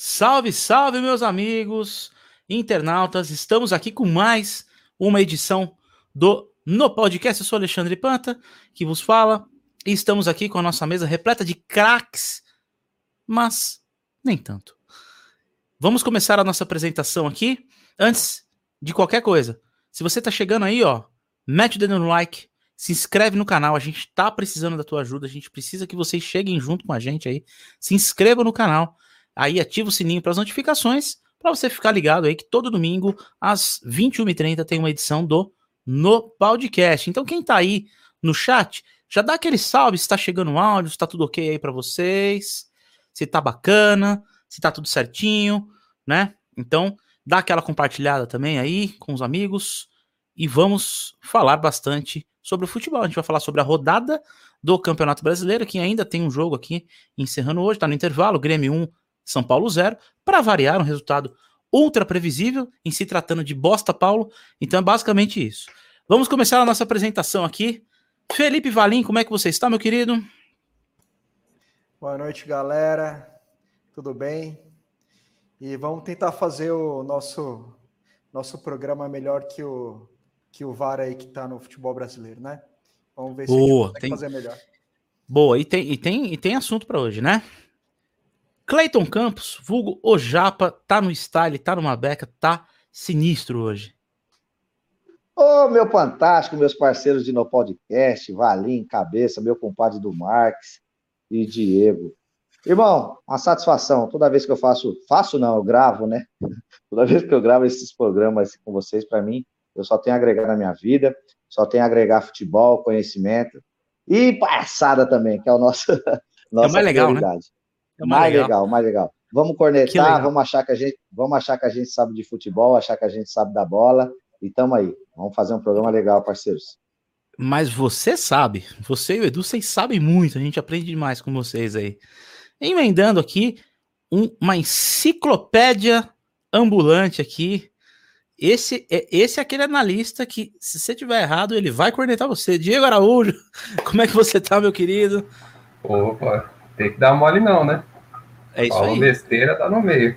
Salve, salve, meus amigos internautas. Estamos aqui com mais uma edição do No Podcast. Eu sou Alexandre Panta, que vos fala. E estamos aqui com a nossa mesa repleta de craques, mas nem tanto. Vamos começar a nossa apresentação aqui. Antes de qualquer coisa, se você está chegando aí, ó, mete o dedo no like, se inscreve no canal, a gente tá precisando da tua ajuda, a gente precisa que vocês cheguem junto com a gente aí. Se inscreva no canal, aí ativa o sininho para as notificações, para você ficar ligado aí que todo domingo às 21h30 tem uma edição do No Podcast. Então quem tá aí no chat, já dá aquele salve se tá chegando o áudio, se tá tudo ok aí para vocês, se tá bacana, se tá tudo certinho, né? Então, dá aquela compartilhada também aí com os amigos e vamos falar bastante sobre o futebol. A gente vai falar sobre a rodada do Campeonato Brasileiro, que ainda tem um jogo aqui encerrando hoje, está no intervalo, Grêmio 1, São Paulo 0, para variar um resultado ultra previsível em se tratando de Bosta Paulo. Então é basicamente isso. Vamos começar a nossa apresentação aqui. Felipe Valim, como é que você está, meu querido? Boa noite, galera. Tudo bem? E vamos tentar fazer o nosso nosso programa melhor que o que o VAR aí que está no futebol brasileiro, né? Vamos ver Boa, se tem... fazer melhor. Boa, e tem, e tem, e tem assunto para hoje, né? Cleiton Campos, vulgo o Japa, tá no style, tá numa beca, tá sinistro hoje. Ô, oh, meu fantástico, meus parceiros de No Podcast, Valim, Cabeça, meu compadre do Marques e Diego. Irmão, uma satisfação. Toda vez que eu faço, faço não, eu gravo, né? Toda vez que eu gravo esses programas com vocês, para mim, eu só tenho a agregar na minha vida, só tenho a agregar futebol, conhecimento e palhaçada também, que é o nosso nossa é mais legal, prioridade. Né? É mais, mais legal. legal, mais legal. Vamos cornetar, vamos achar que a gente, vamos achar que a gente sabe de futebol, achar que a gente sabe da bola e tamo aí. Vamos fazer um programa legal, parceiros. Mas você sabe, você e o Edu, vocês sabem muito, a gente aprende demais com vocês aí. Emendando aqui um, uma enciclopédia ambulante aqui esse é, esse é aquele analista que, se você tiver errado, ele vai cornetar você. Diego Araújo, como é que você tá, meu querido? Opa, tem que dar mole não, né? É isso Paulo aí. besteira tá no meio.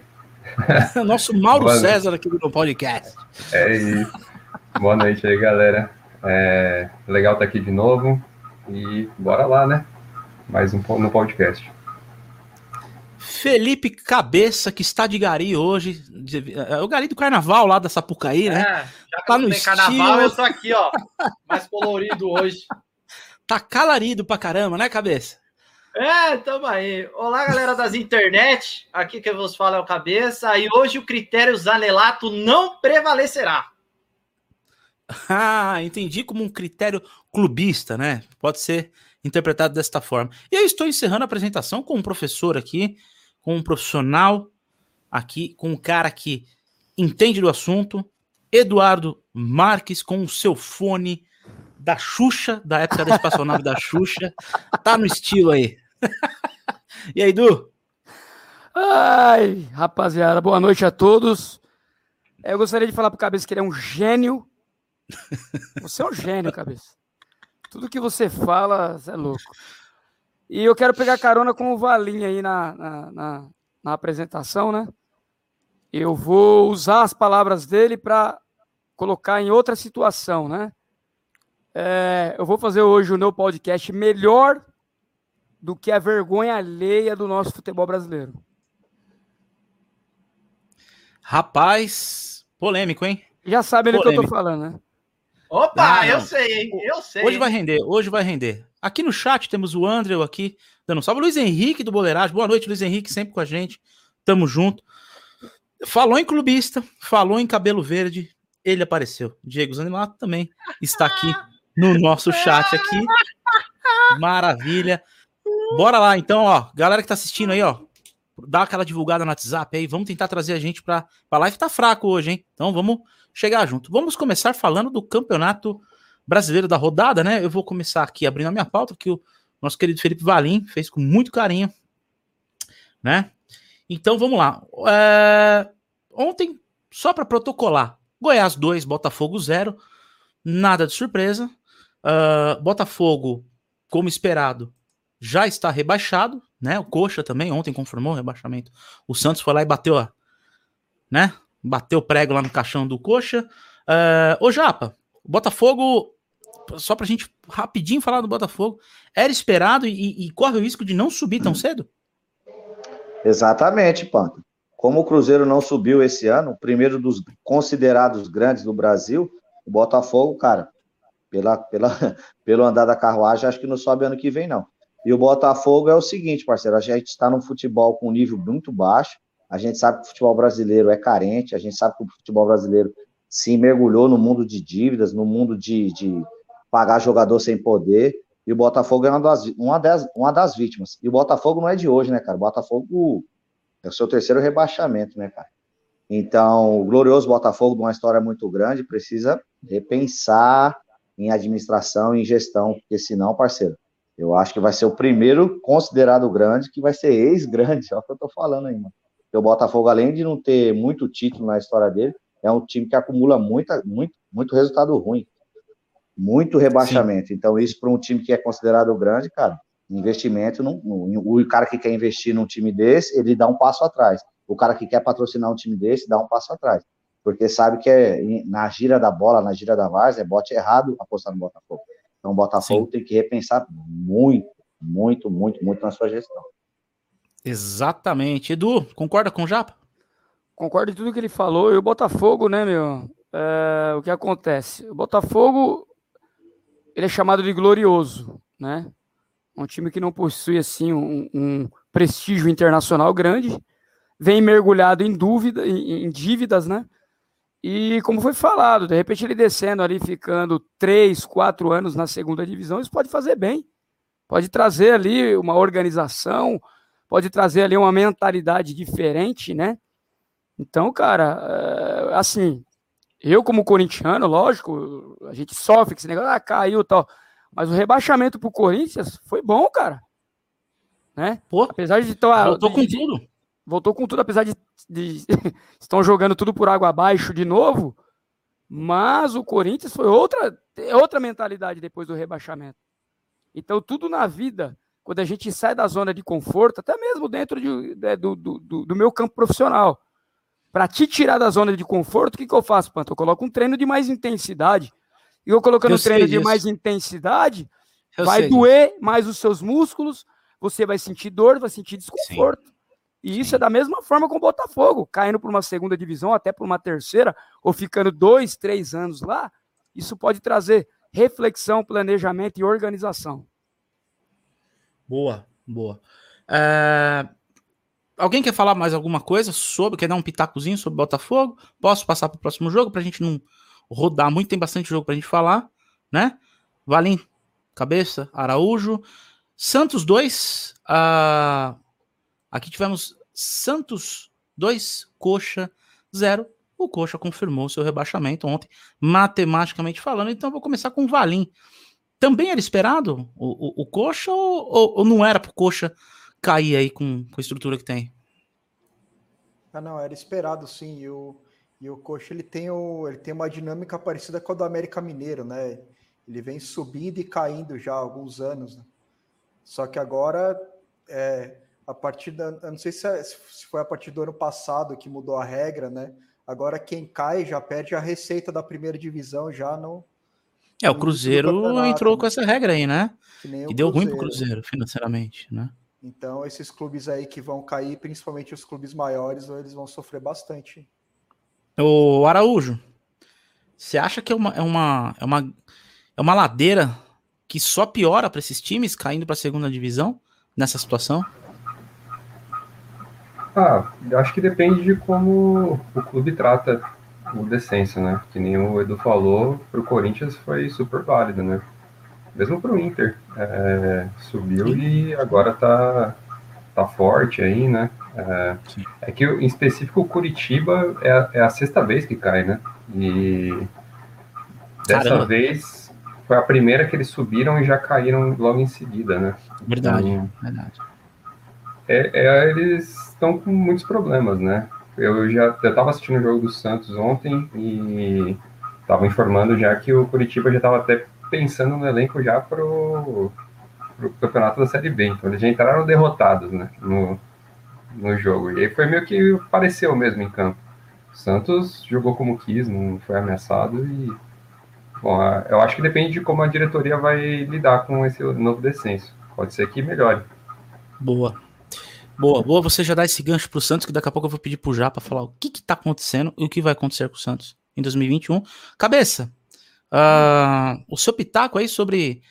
Nosso Mauro Boa César aqui no podcast. É isso. Boa noite aí, galera. É legal estar tá aqui de novo. E bora lá, né? Mais um no podcast. Felipe Cabeça, que está de gari hoje. É o gari do carnaval lá da Sapucaí, né? É, já tá no estilo... carnaval, eu tô aqui, ó. Mais colorido hoje. Tá calarido pra caramba, né, Cabeça? É, tamo aí. Olá, galera das internet. Aqui que vos fala é o Cabeça. E hoje o critério Zanelato não prevalecerá. Ah, entendi como um critério clubista, né? Pode ser interpretado desta forma. E eu estou encerrando a apresentação com um professor aqui, com um profissional aqui, com um cara que entende do assunto, Eduardo Marques, com o seu fone da Xuxa, da época da espaçonave da Xuxa, tá no estilo aí. e aí, Edu? Ai, rapaziada, boa noite a todos. Eu gostaria de falar pro Cabeça que ele é um gênio. Você é um gênio, Cabeça. Tudo que você fala, você é louco. E eu quero pegar carona com o Valinho aí na, na, na, na apresentação, né? Eu vou usar as palavras dele para colocar em outra situação, né? É, eu vou fazer hoje o meu podcast melhor do que a vergonha alheia do nosso futebol brasileiro. Rapaz, polêmico, hein? Já sabe do que eu tô falando, né? Opa, não, eu sei, hein? Eu sei. Hoje vai render, hoje vai render. Aqui no chat temos o André aqui, dando um salve. Luiz Henrique do Boleiragem. Boa noite, Luiz Henrique, sempre com a gente. Tamo junto. Falou em clubista, falou em cabelo verde, ele apareceu. Diego Zanimato também está aqui no nosso chat aqui. Maravilha. Bora lá, então, ó. Galera que tá assistindo aí, ó. Dá aquela divulgada no WhatsApp aí. Vamos tentar trazer a gente pra, pra live. Tá fraco hoje, hein? Então vamos chegar junto. Vamos começar falando do campeonato brasileiro da rodada, né? Eu vou começar aqui abrindo a minha pauta, que o nosso querido Felipe Valim fez com muito carinho, né? Então vamos lá. É... Ontem, só para protocolar, Goiás 2, Botafogo 0, nada de surpresa. Uh, Botafogo, como esperado, já está rebaixado, né? O Coxa também ontem confirmou o rebaixamento. O Santos foi lá e bateu, ó, né? Bateu prego lá no caixão do Coxa. Uh, ô Japa, o Botafogo, só pra gente rapidinho falar do Botafogo, era esperado e, e corre o risco de não subir tão cedo? Exatamente, Panta. Como o Cruzeiro não subiu esse ano, o primeiro dos considerados grandes do Brasil, o Botafogo, cara, pela, pela, pelo andar da carruagem, acho que não sobe ano que vem, não. E o Botafogo é o seguinte, parceiro, a gente está num futebol com um nível muito baixo, a gente sabe que o futebol brasileiro é carente, a gente sabe que o futebol brasileiro se mergulhou no mundo de dívidas, no mundo de, de pagar jogador sem poder, e o Botafogo é uma das, uma, das, uma das vítimas. E o Botafogo não é de hoje, né, cara? O Botafogo é o seu terceiro rebaixamento, né, cara? Então, o glorioso Botafogo, de uma história muito grande, precisa repensar em administração em gestão, porque senão, parceiro, eu acho que vai ser o primeiro considerado grande que vai ser ex-grande, é o que eu tô falando aí, mano. Porque o Botafogo, além de não ter muito título na história dele, é um time que acumula muita, muito, muito resultado ruim. Muito rebaixamento. Sim. Então, isso para um time que é considerado grande, cara, investimento, não, o cara que quer investir num time desse, ele dá um passo atrás. O cara que quer patrocinar um time desse, dá um passo atrás. Porque sabe que é, na gira da bola, na gira da várzea, é bote errado apostar no Botafogo. Então, o Botafogo Sim. tem que repensar muito, muito, muito, muito na sua gestão. Exatamente. Edu, concorda com o Japa? Concordo em tudo que ele falou. E o Botafogo, né, meu? É, o que acontece? O Botafogo, ele é chamado de glorioso, né? Um time que não possui, assim, um, um prestígio internacional grande. Vem mergulhado em dúvida, em, em dívidas, né? E como foi falado, de repente ele descendo ali, ficando três, quatro anos na segunda divisão, isso pode fazer bem. Pode trazer ali uma organização, pode trazer ali uma mentalidade diferente, né? Então, cara, é, assim, eu como corintiano, lógico, a gente sofre com esse negócio, ah, caiu e tal. Mas o rebaixamento pro Corinthians foi bom, cara. Né? Pô, apesar de estar. Voltou de, com tudo. Voltou com tudo, apesar de, de estão jogando tudo por água abaixo de novo. Mas o Corinthians foi outra, outra mentalidade depois do rebaixamento. Então, tudo na vida, quando a gente sai da zona de conforto, até mesmo dentro de, de, do, do, do meu campo profissional, para te tirar da zona de conforto, o que, que eu faço, Panto? Eu coloco um treino de mais intensidade. E eu colocando eu um treino de mais intensidade, eu vai doer disso. mais os seus músculos, você vai sentir dor, vai sentir desconforto. Sim. E isso é da mesma forma com o Botafogo, caindo para uma segunda divisão, até para uma terceira, ou ficando dois, três anos lá, isso pode trazer reflexão, planejamento e organização. Boa, boa. É, Alguém quer falar mais alguma coisa sobre, quer dar um pitacozinho sobre Botafogo? Posso passar para o próximo jogo para a gente não rodar muito, tem bastante jogo para a gente falar, né? Valim, cabeça, Araújo. Santos 2, uh, ah, aqui tivemos Santos 2, Coxa 0. O Coxa confirmou seu rebaixamento ontem, matematicamente falando. Então vou começar com o Valim. Também era esperado o, o, o Coxa ou, ou, ou não era para o Coxa cair aí com, com a estrutura que tem. Ah, não, era esperado sim. E o, e o Coxa ele tem, o, ele tem uma dinâmica parecida com a do América Mineiro, né? Ele vem subindo e caindo já há alguns anos. Né? Só que agora, é, a partir da. Eu não sei se, é, se foi a partir do ano passado que mudou a regra, né? Agora quem cai já perde a receita da primeira divisão, já não. É, o Cruzeiro entrou com essa regra aí, né? E deu ruim pro Cruzeiro financeiramente, né? Então, esses clubes aí que vão cair, principalmente os clubes maiores, eles vão sofrer bastante. O Araújo, você acha que é uma, é uma, é uma, é uma ladeira que só piora para esses times caindo para a segunda divisão nessa situação? Ah, acho que depende de como o clube trata o descenso, né? Que nem o Edu falou, para o Corinthians foi super válido, né? mesmo para o Inter. É, subiu e agora tá, tá forte aí, né? É, é, que em específico o Curitiba é a, é a, sexta vez que cai, né? E dessa Caramba. vez foi a primeira que eles subiram e já caíram logo em seguida, né? Verdade, então, verdade. É, é, eles estão com muitos problemas, né? Eu já eu tava assistindo o jogo do Santos ontem e tava informando já que o Curitiba já estava até pensando no elenco já pro, o campeonato da Série B. Então eles já entraram derrotados né, no, no jogo. E aí foi meio que pareceu mesmo em campo. O Santos jogou como quis, não foi ameaçado e. Bom, eu acho que depende de como a diretoria vai lidar com esse novo descenso. Pode ser que melhore. Boa. Boa, boa você já dá esse gancho pro Santos, que daqui a pouco eu vou pedir pro Já para falar o que que tá acontecendo e o que vai acontecer com o Santos em 2021. Cabeça, uh, o seu pitaco aí sobre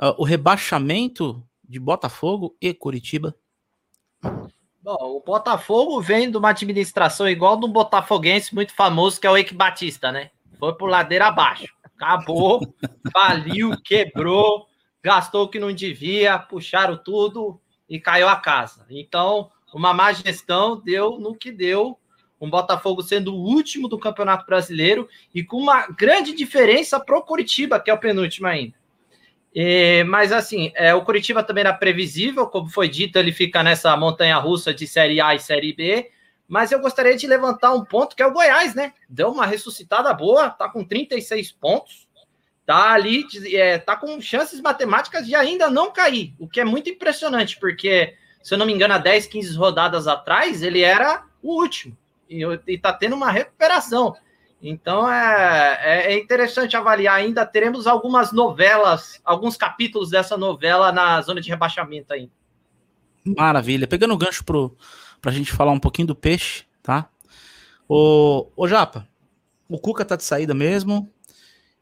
uh, o rebaixamento de Botafogo e Curitiba? Bom, o Botafogo vem de uma administração igual de um botafoguense muito famoso, que é o Eike Batista, né? Foi por ladeira abaixo. Acabou, faliu, quebrou, gastou o que não devia, puxaram tudo e caiu a casa. Então, uma má gestão deu no que deu. Um Botafogo sendo o último do Campeonato Brasileiro e com uma grande diferença para o Curitiba, que é o penúltimo ainda. É, mas assim, é, o Curitiba também era previsível, como foi dito, ele fica nessa montanha russa de Série A e Série B. Mas eu gostaria de levantar um ponto que é o Goiás, né? Deu uma ressuscitada boa, tá com 36 pontos, tá ali, é, tá com chances matemáticas de ainda não cair, o que é muito impressionante, porque, se eu não me engano, há 10, 15 rodadas atrás, ele era o último, e, e tá tendo uma recuperação. Então é, é, é interessante avaliar ainda. Teremos algumas novelas, alguns capítulos dessa novela na zona de rebaixamento ainda. Maravilha. Pegando o gancho pro, pra gente falar um pouquinho do peixe, tá? Ô, ô Japa, o Cuca tá de saída mesmo.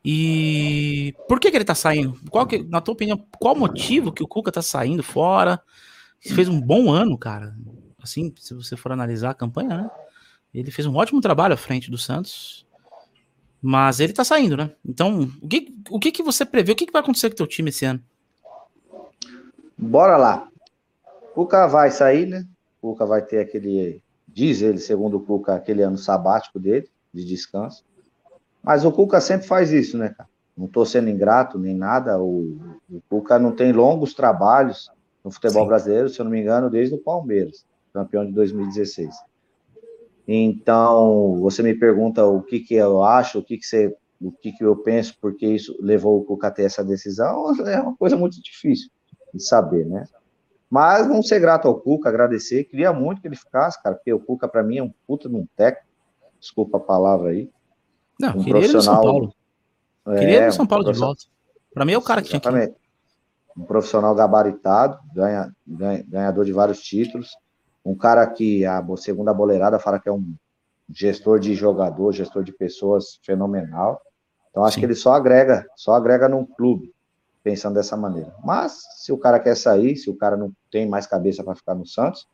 E por que, que ele tá saindo? Qual que, na tua opinião, qual motivo que o Cuca tá saindo fora? Fez um bom ano, cara. Assim, se você for analisar a campanha, né? Ele fez um ótimo trabalho à frente do Santos. Mas ele tá saindo, né? Então, o que, o que, que você prevê? O que, que vai acontecer com o teu time esse ano? Bora lá. O Cuca vai sair, né? O Cuca vai ter aquele, diz ele, segundo o Cuca, aquele ano sabático dele, de descanso. Mas o Cuca sempre faz isso, né, cara? Não tô sendo ingrato nem nada. O, o Cuca não tem longos trabalhos no futebol Sim. brasileiro, se eu não me engano, desde o Palmeiras, campeão de 2016. Então, você me pergunta o que, que eu acho, o que, que você, o que, que eu penso, porque isso levou o Cuca a ter essa decisão, é uma coisa muito difícil de saber, né? Mas vamos ser grato ao Cuca, agradecer. Queria muito que ele ficasse, cara, porque o Cuca, para mim, é um puta de um técnico. Desculpa a palavra aí. Não, um queria ele no São Paulo. É, queria ele no São Paulo um de volta. Para mim é o cara que tinha que. Um profissional gabaritado, ganha, ganha, ganhador de vários títulos um cara que a segunda boleirada fala que é um gestor de jogador, gestor de pessoas fenomenal. Então acho Sim. que ele só agrega, só agrega num clube, pensando dessa maneira. Mas se o cara quer sair, se o cara não tem mais cabeça para ficar no Santos,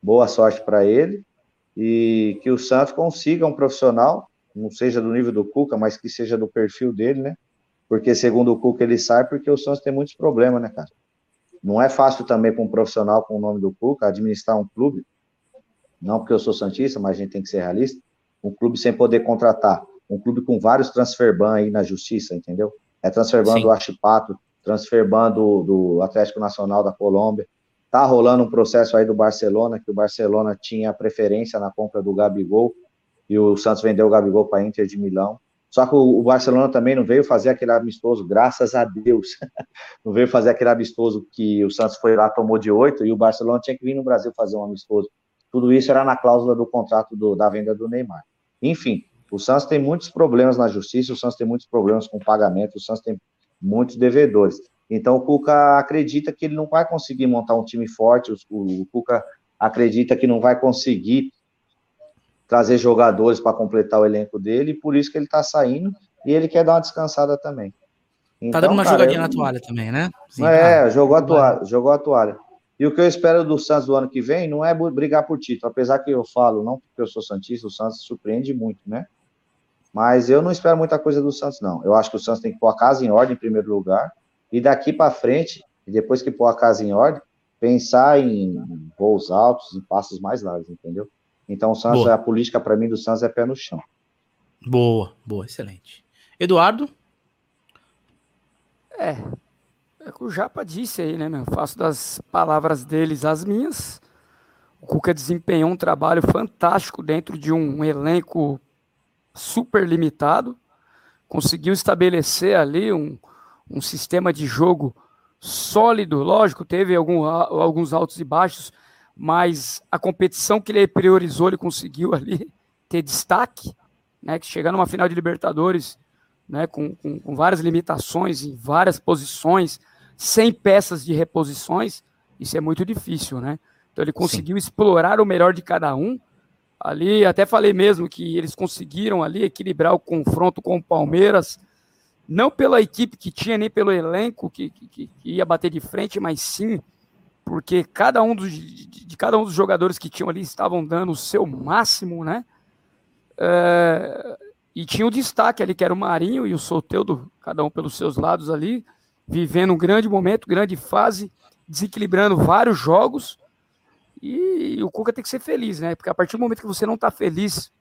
boa sorte para ele e que o Santos consiga um profissional, não seja do nível do Cuca, mas que seja do perfil dele, né? Porque segundo o Cuca ele sai porque o Santos tem muitos problemas, né, cara? Não é fácil também para um profissional com o nome do Cuca administrar um clube, não porque eu sou Santista, mas a gente tem que ser realista, um clube sem poder contratar, um clube com vários transferban aí na justiça, entendeu? É transferban do Achipato, transferban do, do Atlético Nacional da Colômbia, tá rolando um processo aí do Barcelona, que o Barcelona tinha preferência na compra do Gabigol, e o Santos vendeu o Gabigol para a Inter de Milão. Só que o, Barcelona também não veio fazer aquele amistoso, graças a Deus. não veio fazer aquele amistoso que o Santos foi lá, tomou de oito, e o Barcelona tinha que vir no Brasil fazer um amistoso. Tudo isso era na cláusula do contrato do, da venda do Neymar. Enfim, o Santos tem muitos problemas na justiça, o Santos tem muitos problemas com pagamento, o Santos tem muitos devedores. Então o Cuca acredita que ele não vai conseguir montar um time forte, o, o Cuca acredita que não vai conseguir trazer jogadores para completar o elenco dele, e por isso que ele está saindo, e ele quer dar uma descansada também. Então, tá dando uma cara, jogadinha eu... na toalha também, né? Sim, é, cara. jogou a toalha, jogou a toalha. E o que eu espero do Santos do ano que vem não é brigar por título, apesar que eu falo, não porque eu sou Santista, o Santos surpreende muito, né? Mas eu não espero muita coisa do Santos, não. Eu acho que o Santos tem que pôr a casa em ordem em primeiro lugar, e daqui para frente, depois que pôr a casa em ordem, pensar em voos altos, em passos mais largos, entendeu? Então, o Santos, boa. a política para mim do Santos é pé no chão. Boa, boa, excelente. Eduardo? É, é o que o Japa disse aí, né, meu? Faço das palavras deles as minhas. O Cuca desempenhou um trabalho fantástico dentro de um elenco super limitado. Conseguiu estabelecer ali um, um sistema de jogo sólido, lógico, teve algum, alguns altos e baixos, mas a competição que ele priorizou, ele conseguiu ali ter destaque, né, que chegar numa final de Libertadores, né, com, com, com várias limitações em várias posições, sem peças de reposições, isso é muito difícil, né? Então ele conseguiu Sim. explorar o melhor de cada um. Ali, até falei mesmo que eles conseguiram ali equilibrar o confronto com o Palmeiras, não pela equipe que tinha, nem pelo elenco que, que, que ia bater de frente, mas sim porque cada um dos, de, cada um dos jogadores que tinham ali estavam dando o seu máximo, né? É, e tinha o destaque ali, que era o Marinho e o Soteudo, cada um pelos seus lados ali, vivendo um grande momento, grande fase, desequilibrando vários jogos. E, o Cuca tem que ser feliz, né? Porque a partir do momento que você não está feliz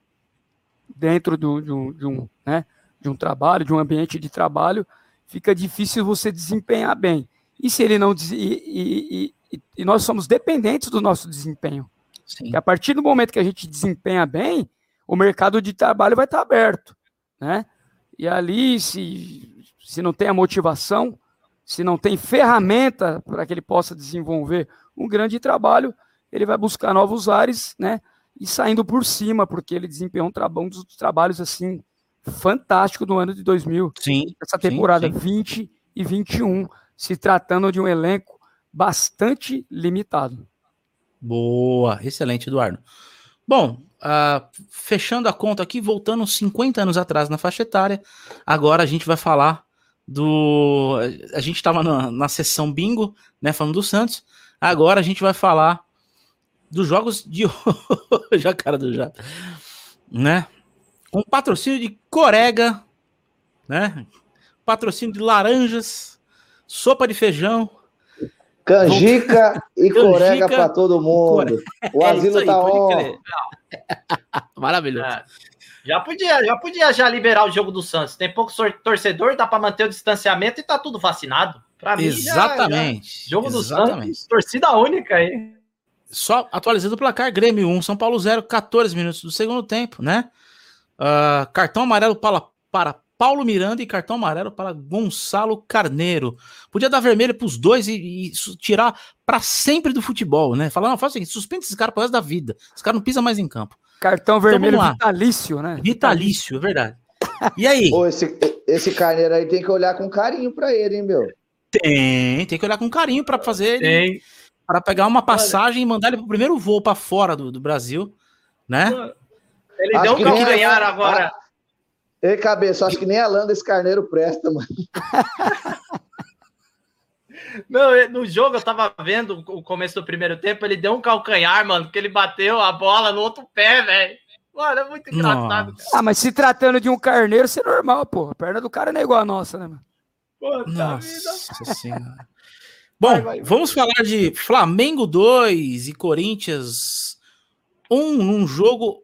dentro do, de, um, de, um, né, de um trabalho, de um ambiente de trabalho, fica difícil você desempenhar bem. E se ele não. E, e, e nós somos dependentes do nosso desempenho. Sim. a partir do momento que a gente desempenha bem, o mercado de trabalho vai estar aberto, né? E ali, se, se não tem a motivação, se não tem ferramenta para que ele possa desenvolver um grande trabalho, ele vai buscar novos ares, né? E saindo por cima, porque ele desempenhou um, tra um dos trabalhos assim fantástico do ano de 2000. Sim. Essa temporada sim, sim. 20 e 21, se tratando de um elenco bastante limitado. Boa, excelente, Eduardo. Bom, uh, fechando a conta aqui, voltando 50 anos atrás na faixa etária, agora a gente vai falar do. A gente estava na, na sessão bingo, né, falando do Santos, agora a gente vai falar dos jogos de já cara do já, né? Com patrocínio de Corega, né? Patrocínio de laranjas, sopa de feijão, Canjica e corega para todo mundo. O é asilo aí, tá on. Maravilhoso. É. Já podia, já podia já liberar o jogo do Santos. Tem pouco torcedor, dá para manter o distanciamento e tá tudo vacinado. Para mim, Exatamente. Já, já. Jogo Exatamente. do Santos, torcida única aí. Só atualizando o placar, Grêmio 1, São Paulo 0, 14 minutos do segundo tempo, né? Uh, cartão amarelo para, para Paulo Miranda e cartão amarelo para Gonçalo Carneiro. Podia dar vermelho para os dois e, e tirar para sempre do futebol, né? Falar, não, faz o seguinte, suspende esses caras para resto da vida. Os caras não pisam mais em campo. Cartão então, vermelho vitalício, né? Vitalício, é verdade. E aí? Pô, esse, esse Carneiro aí tem que olhar com carinho para ele, hein, meu? Tem, tem que olhar com carinho para fazer ele. Para pegar uma passagem Olha. e mandar ele pro primeiro voo para fora do, do Brasil, né? Ele Acho deu um calcanhar agora. Ei, cabeça, acho que nem a lã desse carneiro presta, mano. Não, no jogo eu tava vendo o começo do primeiro tempo, ele deu um calcanhar, mano, porque ele bateu a bola no outro pé, velho. Mano, é muito engraçado. Cara. Ah, mas se tratando de um carneiro, isso é normal, pô. A perna do cara não é igual a nossa, né, mano? Nossa senhora. Bom, vai, vai, vamos vai. falar de Flamengo 2 e Corinthians 1 num jogo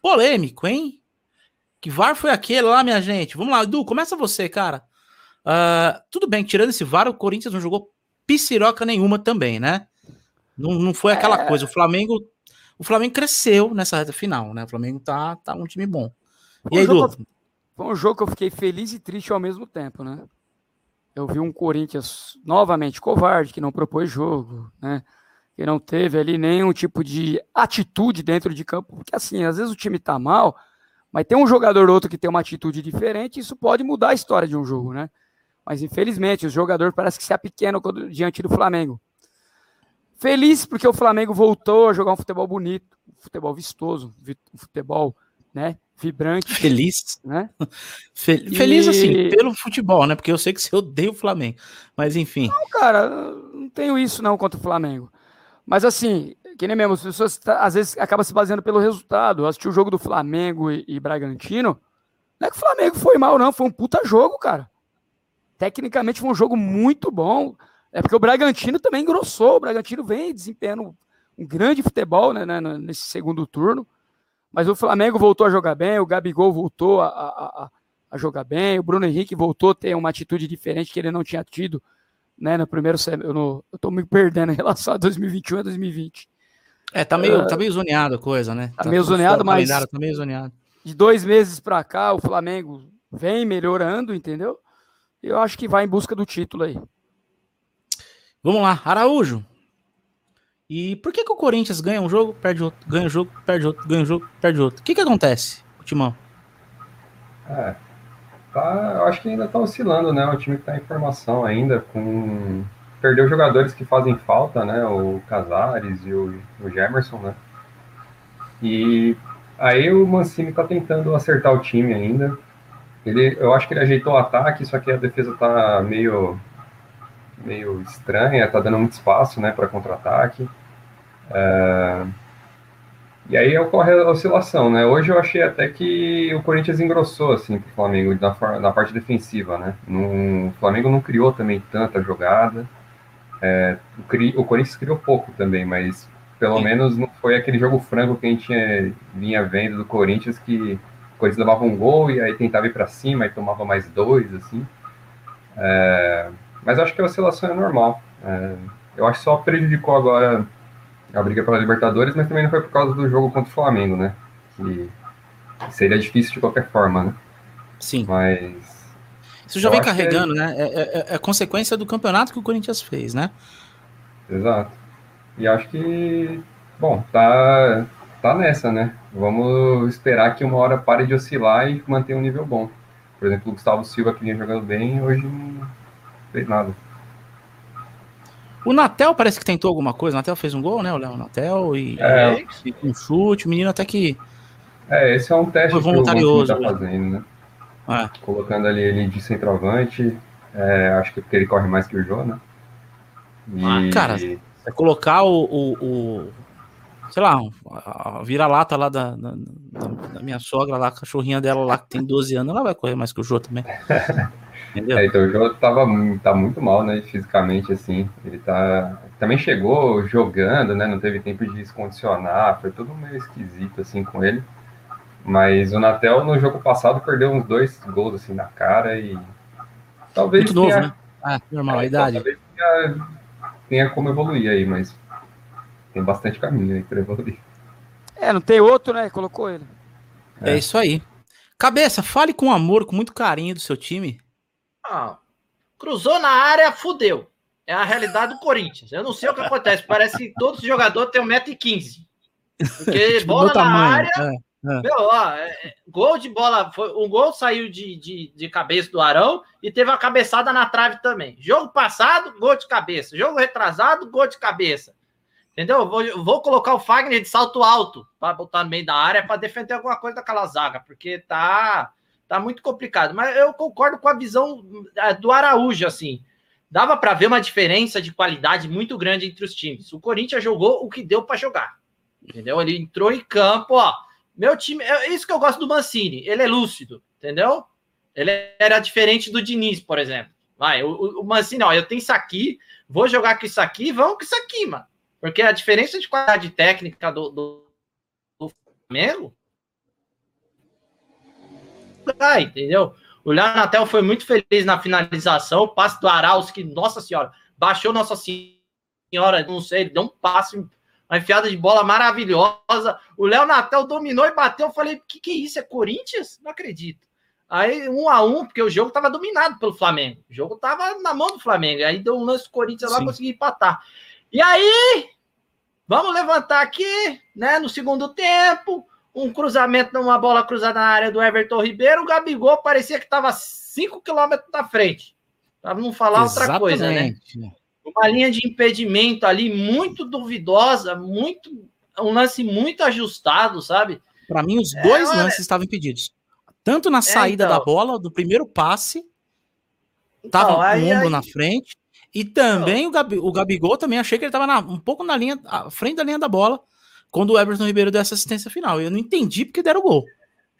polêmico, hein? Que VAR foi aquele lá, minha gente? Vamos lá, Edu, começa você, cara. Uh, tudo bem, tirando esse VAR, o Corinthians não jogou pisciroca nenhuma também, né? Não, não foi aquela é... coisa. O Flamengo, o Flamengo cresceu nessa reta final, né? O Flamengo tá, tá um time bom. E aí, Edu? Foi um jogo que eu fiquei feliz e triste ao mesmo tempo, né? Eu vi um Corinthians novamente covarde, que não propôs jogo, né? Que não teve ali nenhum tipo de atitude dentro de campo. Porque assim, às vezes o time tá mal, mas tem um jogador ou outro que tem uma atitude diferente, isso pode mudar a história de um jogo, né? Mas infelizmente, o jogador parece que se apequena diante do Flamengo. Feliz porque o Flamengo voltou a jogar um futebol bonito, um futebol vistoso, um futebol, né, vibrante. Feliz, né? Feliz e... assim, pelo futebol, né? Porque eu sei que você odeia o Flamengo. Mas enfim. Não, cara, não tenho isso não contra o Flamengo. Mas assim, que nem mesmo, as pessoas tá, às vezes acabam se baseando pelo resultado. Eu assisti o jogo do Flamengo e, e, Bragantino. Não é que o Flamengo foi mal, não. Foi um puta jogo, cara. Tecnicamente foi um jogo muito bom. É porque o Bragantino também engrossou. O Bragantino vem desempenhando um grande futebol né, né, nesse segundo turno. Mas o Flamengo voltou a jogar bem, o Gabigol voltou a, a, a, jogar bem, o Bruno Henrique voltou a ter uma atitude diferente que ele não tinha tido né, no primeiro semestre. Eu, eu tô me perdendo em relação a 2021 a 2020. É, tá meio, uh, tá meio zoneado a coisa, né? Tá, tá meio zoneado, mas. Tá meio zoneado. De dois meses para cá, o Flamengo vem melhorando, entendeu? Eu acho que vai em busca do título aí. Vamos lá, Araújo. E por que, que o Corinthians ganha um jogo, perde outro, ganha um jogo, perde outro, ganha um jogo, perde outro? O que, que acontece, Timão? É, tá, eu acho que ainda tá oscilando, né? O time que tá em formação ainda, com. Perdeu jogadores que fazem falta, né? O Casares e o, o Gemerson, né? E aí o Mancini tá tentando acertar o time ainda. Ele, eu acho que ele ajeitou o ataque, só que a defesa tá meio meio estranha, tá dando muito espaço, né, para contra-ataque. É... E aí ocorre a oscilação, né? Hoje eu achei até que o Corinthians engrossou, assim, pro Flamengo na, na parte defensiva, né? No, o Flamengo não criou também tanta jogada. É, o, o, Corinthians criou pouco também, mas pelo Sim. menos não foi aquele jogo franco que a gente tinha, vinha vendo do Corinthians, que o Corinthians levava um gol e aí tentava ir para cima e tomava mais dois, assim. É, mas acho que a oscilação é normal. É, eu acho que só prejudicou agora a briga pela Libertadores, mas também não foi por causa do jogo contra o Flamengo, né? Que seria difícil de qualquer forma, né? Sim. Mas. Isso já vem carregando, é... né? É, é, é, consequência do campeonato que o Corinthians fez, né? Exato. E acho que. Bom, tá, tá nessa, né? Vamos esperar que uma hora pare de oscilar e mantenha um nível bom. Por exemplo, o Gustavo Silva, que vinha jogando bem, hoje não fez nada. O Natel parece que tentou alguma coisa. O Natel fez um gol, né? O Léo Natel e, é. e um chute. O menino até que. É, esse é um teste voluntarioso, que o tá fazendo, né? É. Colocando ali ele de centroavante. É, acho que porque ele corre mais que o Jô, né? E... Ah, cara, é colocar o, o, o sei lá, a vira-lata lá da, da, da, minha sogra lá, a cachorrinha dela lá, que tem 12 anos, ela vai correr mais que o Jô também. Entendeu? É, então o Jô tava, tá muito mal, né, fisicamente, assim, ele tá, também chegou jogando, né, não teve tempo de se condicionar, foi tudo meio esquisito, assim, com ele, mas o Natel, no jogo passado, perdeu uns dois gols, assim, na cara e talvez Muito tenha, novo, né? Ah, normal, a é, idade. Talvez tenha, tenha como evoluir aí, mas tem bastante caminho aí para evoluir. É, não tem outro, né? Colocou ele. É. é. isso aí. Cabeça, fale com amor, com muito carinho do seu time. Ah, cruzou na área, fudeu. É a realidade do Corinthians. Eu não sei o que acontece. Parece que todos os jogadores têm 1,15m. Porque tipo, bola na tamanho. área. É, é. Meu, ó, é, é, gol de bola. Foi, um gol saiu de, de, de cabeça do Arão e teve uma cabeçada na trave também. Jogo passado, gol de cabeça. Jogo retrasado, gol de cabeça. Entendeu? Vou, vou colocar o Fagner de salto alto para botar no meio da área para defender alguma coisa daquela zaga, porque tá, tá muito complicado. Mas eu concordo com a visão é, do Araújo, assim. Dava para ver uma diferença de qualidade muito grande entre os times. O Corinthians jogou o que deu para jogar. Entendeu? Ele entrou em campo, ó. Meu time, é isso que eu gosto do Mancini. Ele é lúcido, entendeu? Ele era diferente do Diniz, por exemplo. Vai, o, o Mancini, ó, eu tenho isso aqui, vou jogar com isso aqui, vamos com isso aqui, mano. Porque a diferença de qualidade técnica do, do, do Flamengo. Ah, entendeu? O Léo Natel foi muito feliz na finalização. O passe do Arauz, que, nossa senhora, baixou Nossa Senhora, não sei, deu um passe, uma enfiada de bola maravilhosa. O Léo Natel dominou e bateu. Eu falei, que que é isso? É Corinthians? Não acredito. Aí, um a um, porque o jogo estava dominado pelo Flamengo. O jogo estava na mão do Flamengo. Aí deu um lance do Corinthians lá, conseguiu empatar. E aí, Vamos levantar aqui, né? No segundo tempo, um cruzamento numa bola cruzada na área do Everton Ribeiro. O Gabigol parecia que estava 5 quilômetros da frente. Para não falar Exatamente. outra coisa, né? Uma linha de impedimento ali muito duvidosa, muito um lance muito ajustado, sabe? Para mim, os dois é, lances estavam impedidos. Tanto na é, saída então... da bola, do primeiro passe, estava então, um ombro aí... na frente, e também o, Gabi, o Gabigol também achei que ele estava um pouco na linha, à frente da linha da bola, quando o Everton Ribeiro deu essa assistência final. Eu não entendi porque deram gol.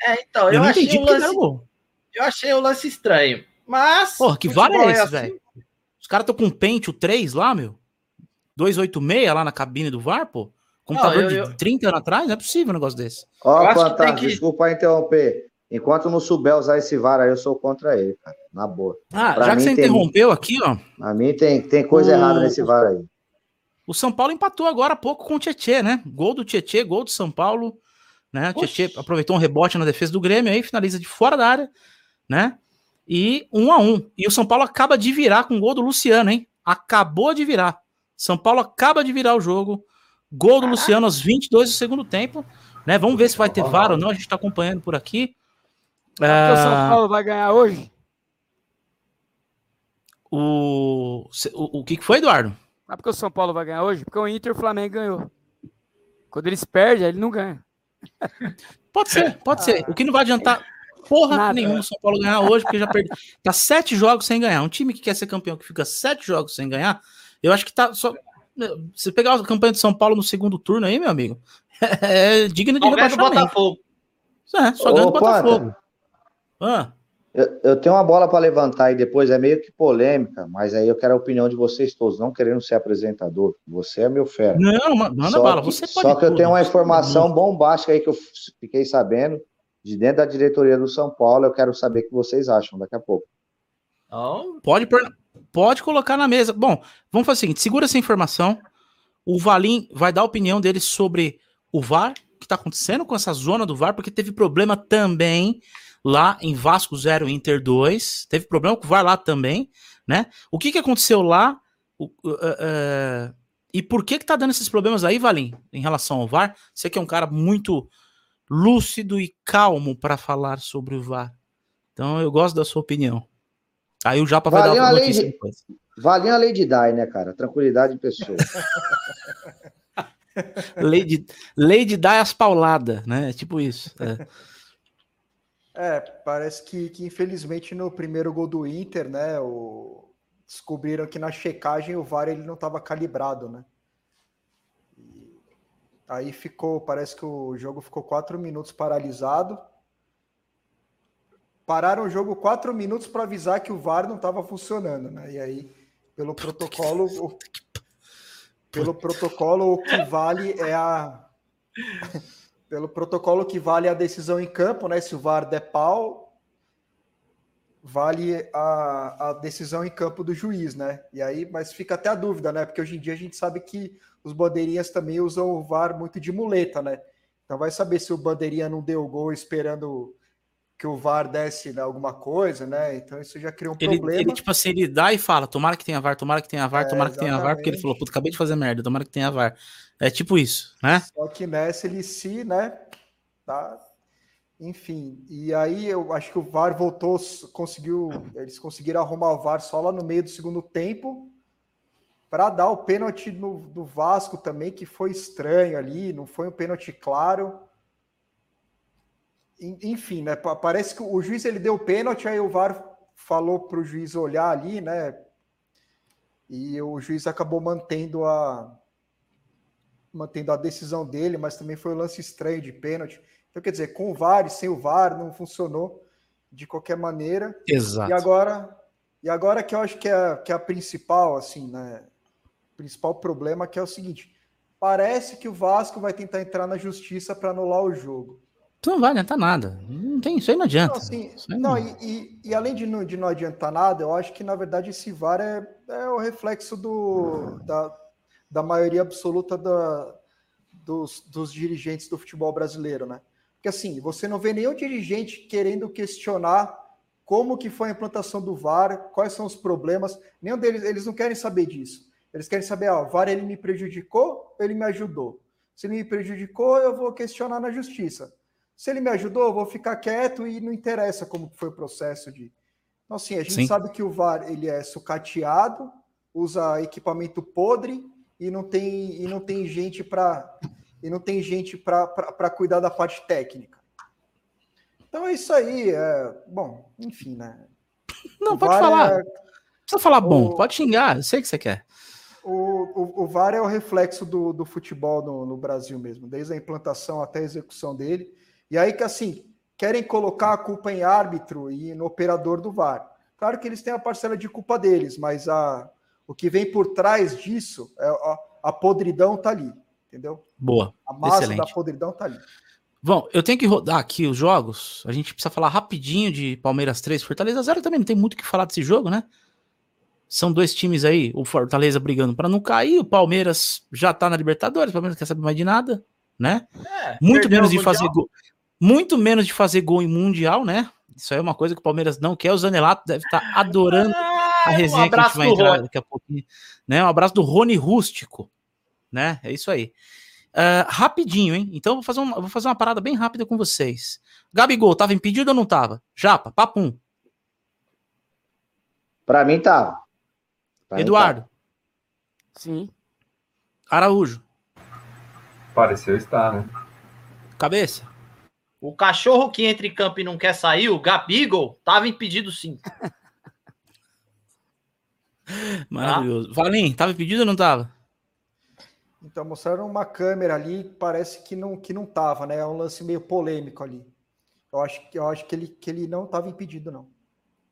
É, então, eu, eu não entendi porque lance, deram gol. Eu achei o lance estranho. Mas. Porra, que vale é esse, assim. velho? Caras estão com um pente, o 3 lá, meu. 286 lá na cabine do VAR, pô. Computador não, eu, de 30 anos atrás, não é possível um negócio desse. Ó, oh, Fantástico, que... desculpa interromper. Enquanto não souber usar esse VAR aí, eu sou contra ele, cara. Na boa. Ah, pra já que você tem... interrompeu aqui, ó. A mim tem, tem coisa o... errada nesse VAR aí. O São Paulo empatou agora há pouco com o Tietê, né? Gol do Tietê, gol do São Paulo. Né? O Tietê aproveitou um rebote na defesa do Grêmio aí, finaliza de fora da área, né? E um a um. E o São Paulo acaba de virar com o gol do Luciano, hein? acabou de virar. São Paulo acaba de virar o jogo. Gol do Luciano aos 22 do segundo tempo. Né? Vamos ver se vai ter VAR ou não. A gente está acompanhando por aqui. Que o São Paulo vai ganhar hoje? O, o, o que que foi, Eduardo? Sabe porque o São Paulo vai ganhar hoje? Porque o Inter e o Flamengo ganhou. Quando eles perdem, ele não ganha. Pode ser, pode ser. O que não vai adiantar porra Nada. nenhuma o São Paulo ganhar hoje, porque já perdeu. Tá sete jogos sem ganhar. Um time que quer ser campeão, que fica sete jogos sem ganhar, eu acho que tá só. Se pegar a campanha de São Paulo no segundo turno aí, meu amigo, é digno de Só ganha do rebaixamento. Botafogo. É, só ganha Ô, Botafogo. Ah, eu, eu tenho uma bola para levantar aí depois, é meio que polêmica, mas aí eu quero a opinião de vocês todos, não querendo ser apresentador. Você é meu fera. não, ma- manda Só bala. que- Você pode Só que eu tudo. tenho uma informação bombástica aí que eu fiquei sabendo de dentro da diretoria do São Paulo. Eu quero saber o que vocês acham daqui a pouco. Então, Pode, pode colocar na mesa. Bom, vamos fazer o seguinte: segura essa informação. O Valim vai dar a opinião dele sobre o VAR, o que está acontecendo com essa zona do VAR, porque teve problema também lá em Vasco 0 Inter 2. Teve problema com o VAR lá também, né? O que, que aconteceu lá? O- é, é, e por que que tá dando esses problemas aí, Valim, em relação ao VAR? Você que é um cara muito lúcido e calmo para falar sobre o VAR. Então eu gosto da sua opinião. Aí o Japa vai Valim, dar a além notícia de- depois. Valinha a Lady Di, né, cara? Tranquilidade em pessoa. Lady, Lady dá as pauladas, né? É tipo isso. é. É, parece que, que infelizmente no primeiro gol do Inter, né, o- descobriram que na checagem o VAR ele não estava calibrado, né? Aí ficou, parece que o jogo ficou quatro minutos paralisado. Pararam o jogo quatro minutos para avisar que o VAR não estava funcionando, né? E aí, pelo protocolo, o- pelo protocolo, o que vale é a pelo protocolo que vale a decisão em campo, né? Se o VAR der pau, vale a, a decisão em campo do juiz, né? E aí, mas fica até a dúvida, né? Porque hoje em dia a gente sabe que os bandeirinhas também usam o VAR muito de muleta, né? Então vai saber se o bandeirinha não deu o gol esperando que o VAR desse né, alguma coisa, né? Então isso já cria um Ele, problema. ele, tipo assim, ele dá e fala: tomara que tenha VAR, tomara que tenha VAR, É, tomara que tenha VAR, porque ele exatamente. falou: puta, acabei de fazer merda, tomara que tenha VAR. É tipo isso, né? Só que nessa ele se, né? Tá? Enfim, e aí eu acho que o VAR voltou, conseguiu, eles conseguiram arrumar o VAR só lá no meio do segundo tempo para dar o pênalti no, do Vasco também, que foi estranho ali, não foi um pênalti claro. En- Enfim, né? pa- Parece que o juiz ele deu o pênalti, aí o VAR falou para o juiz olhar ali, né? E o juiz acabou mantendo a, mantendo a decisão dele, mas também foi um lance estranho de pênalti. Então, quer dizer, com o VAR e sem o VAR não funcionou de qualquer maneira. Exato. E agora, e agora que eu acho que é, que é a principal, assim, né? Principal problema que é o seguinte: parece que o Vasco vai tentar entrar na justiça para anular o jogo. Não vai adiantar nada. Não tem, isso aí não adianta. Não, assim, aí não, e, e- e além de não, de não adiantar nada, eu acho que na verdade esse VAR é, é o reflexo do, da, da maioria absoluta da, dos, dos dirigentes do futebol brasileiro, né? Porque assim, você não vê nenhum dirigente querendo questionar como que foi a implantação do VAR, quais são os problemas, nenhum deles, eles não querem saber disso. Eles querem saber, ó, o VAR ele me prejudicou, ele me ajudou. Se ele me prejudicou, eu vou questionar na justiça. Se ele me ajudou, eu vou ficar quieto e não interessa como foi o processo de. Então, assim, a gente Sim. sabe que o VAR ele é sucateado, usa equipamento podre e não tem, e não tem gente para e não tem gente para cuidar da parte técnica. Então é isso aí. É, bom, enfim, né? Não, O pode VAR falar. é- Não precisa falar bom, o- pode xingar, eu sei que você quer. O, o, o VAR é o reflexo do, do futebol no, no Brasil mesmo, desde a implantação até a execução dele. E aí que, assim, querem colocar a culpa em árbitro e no operador do VAR. Claro que eles têm a parcela de culpa deles, mas a, o que vem por trás disso, é a, a podridão tá ali, entendeu? Boa. A massa da Excelente. podridão tá ali. Bom, eu tenho que rodar aqui os jogos. A gente precisa falar rapidinho de Palmeiras 3, Fortaleza 0 também. Não tem muito o que falar desse jogo, né? São dois times aí, o Fortaleza brigando para não cair, o Palmeiras já tá na Libertadores, o Palmeiras não quer saber mais de nada, né? É, Muito menos de Mundial. fazer gol. Muito menos de fazer gol em Mundial, né? Isso aí é uma coisa que o Palmeiras não quer. O Zanelato deve estar adorando. Ah, a resenha um que a gente vai entrar Rony. daqui a pouquinho. Né? Um abraço do Rony Rústico. Né? É isso aí. Ah, rapidinho, hein? Então eu vou fazer, uma, eu vou fazer uma parada bem rápida com vocês. Gabigol, tava impedido ou não tava? Japa, papum. Pra mim tava. Pra mim Eduardo, Sim. Araújo, Pareceu estar, né? cabeça. O cachorro que entra em campo e não quer sair, o Gabigol, tava impedido sim. Maravilhoso. Valim, tava impedido ou não tava? Então, mostraram uma câmera ali, parece que não, que não tava, né? É um lance meio polêmico ali. Eu acho, que- eu acho que, ele, que ele não estava impedido, não.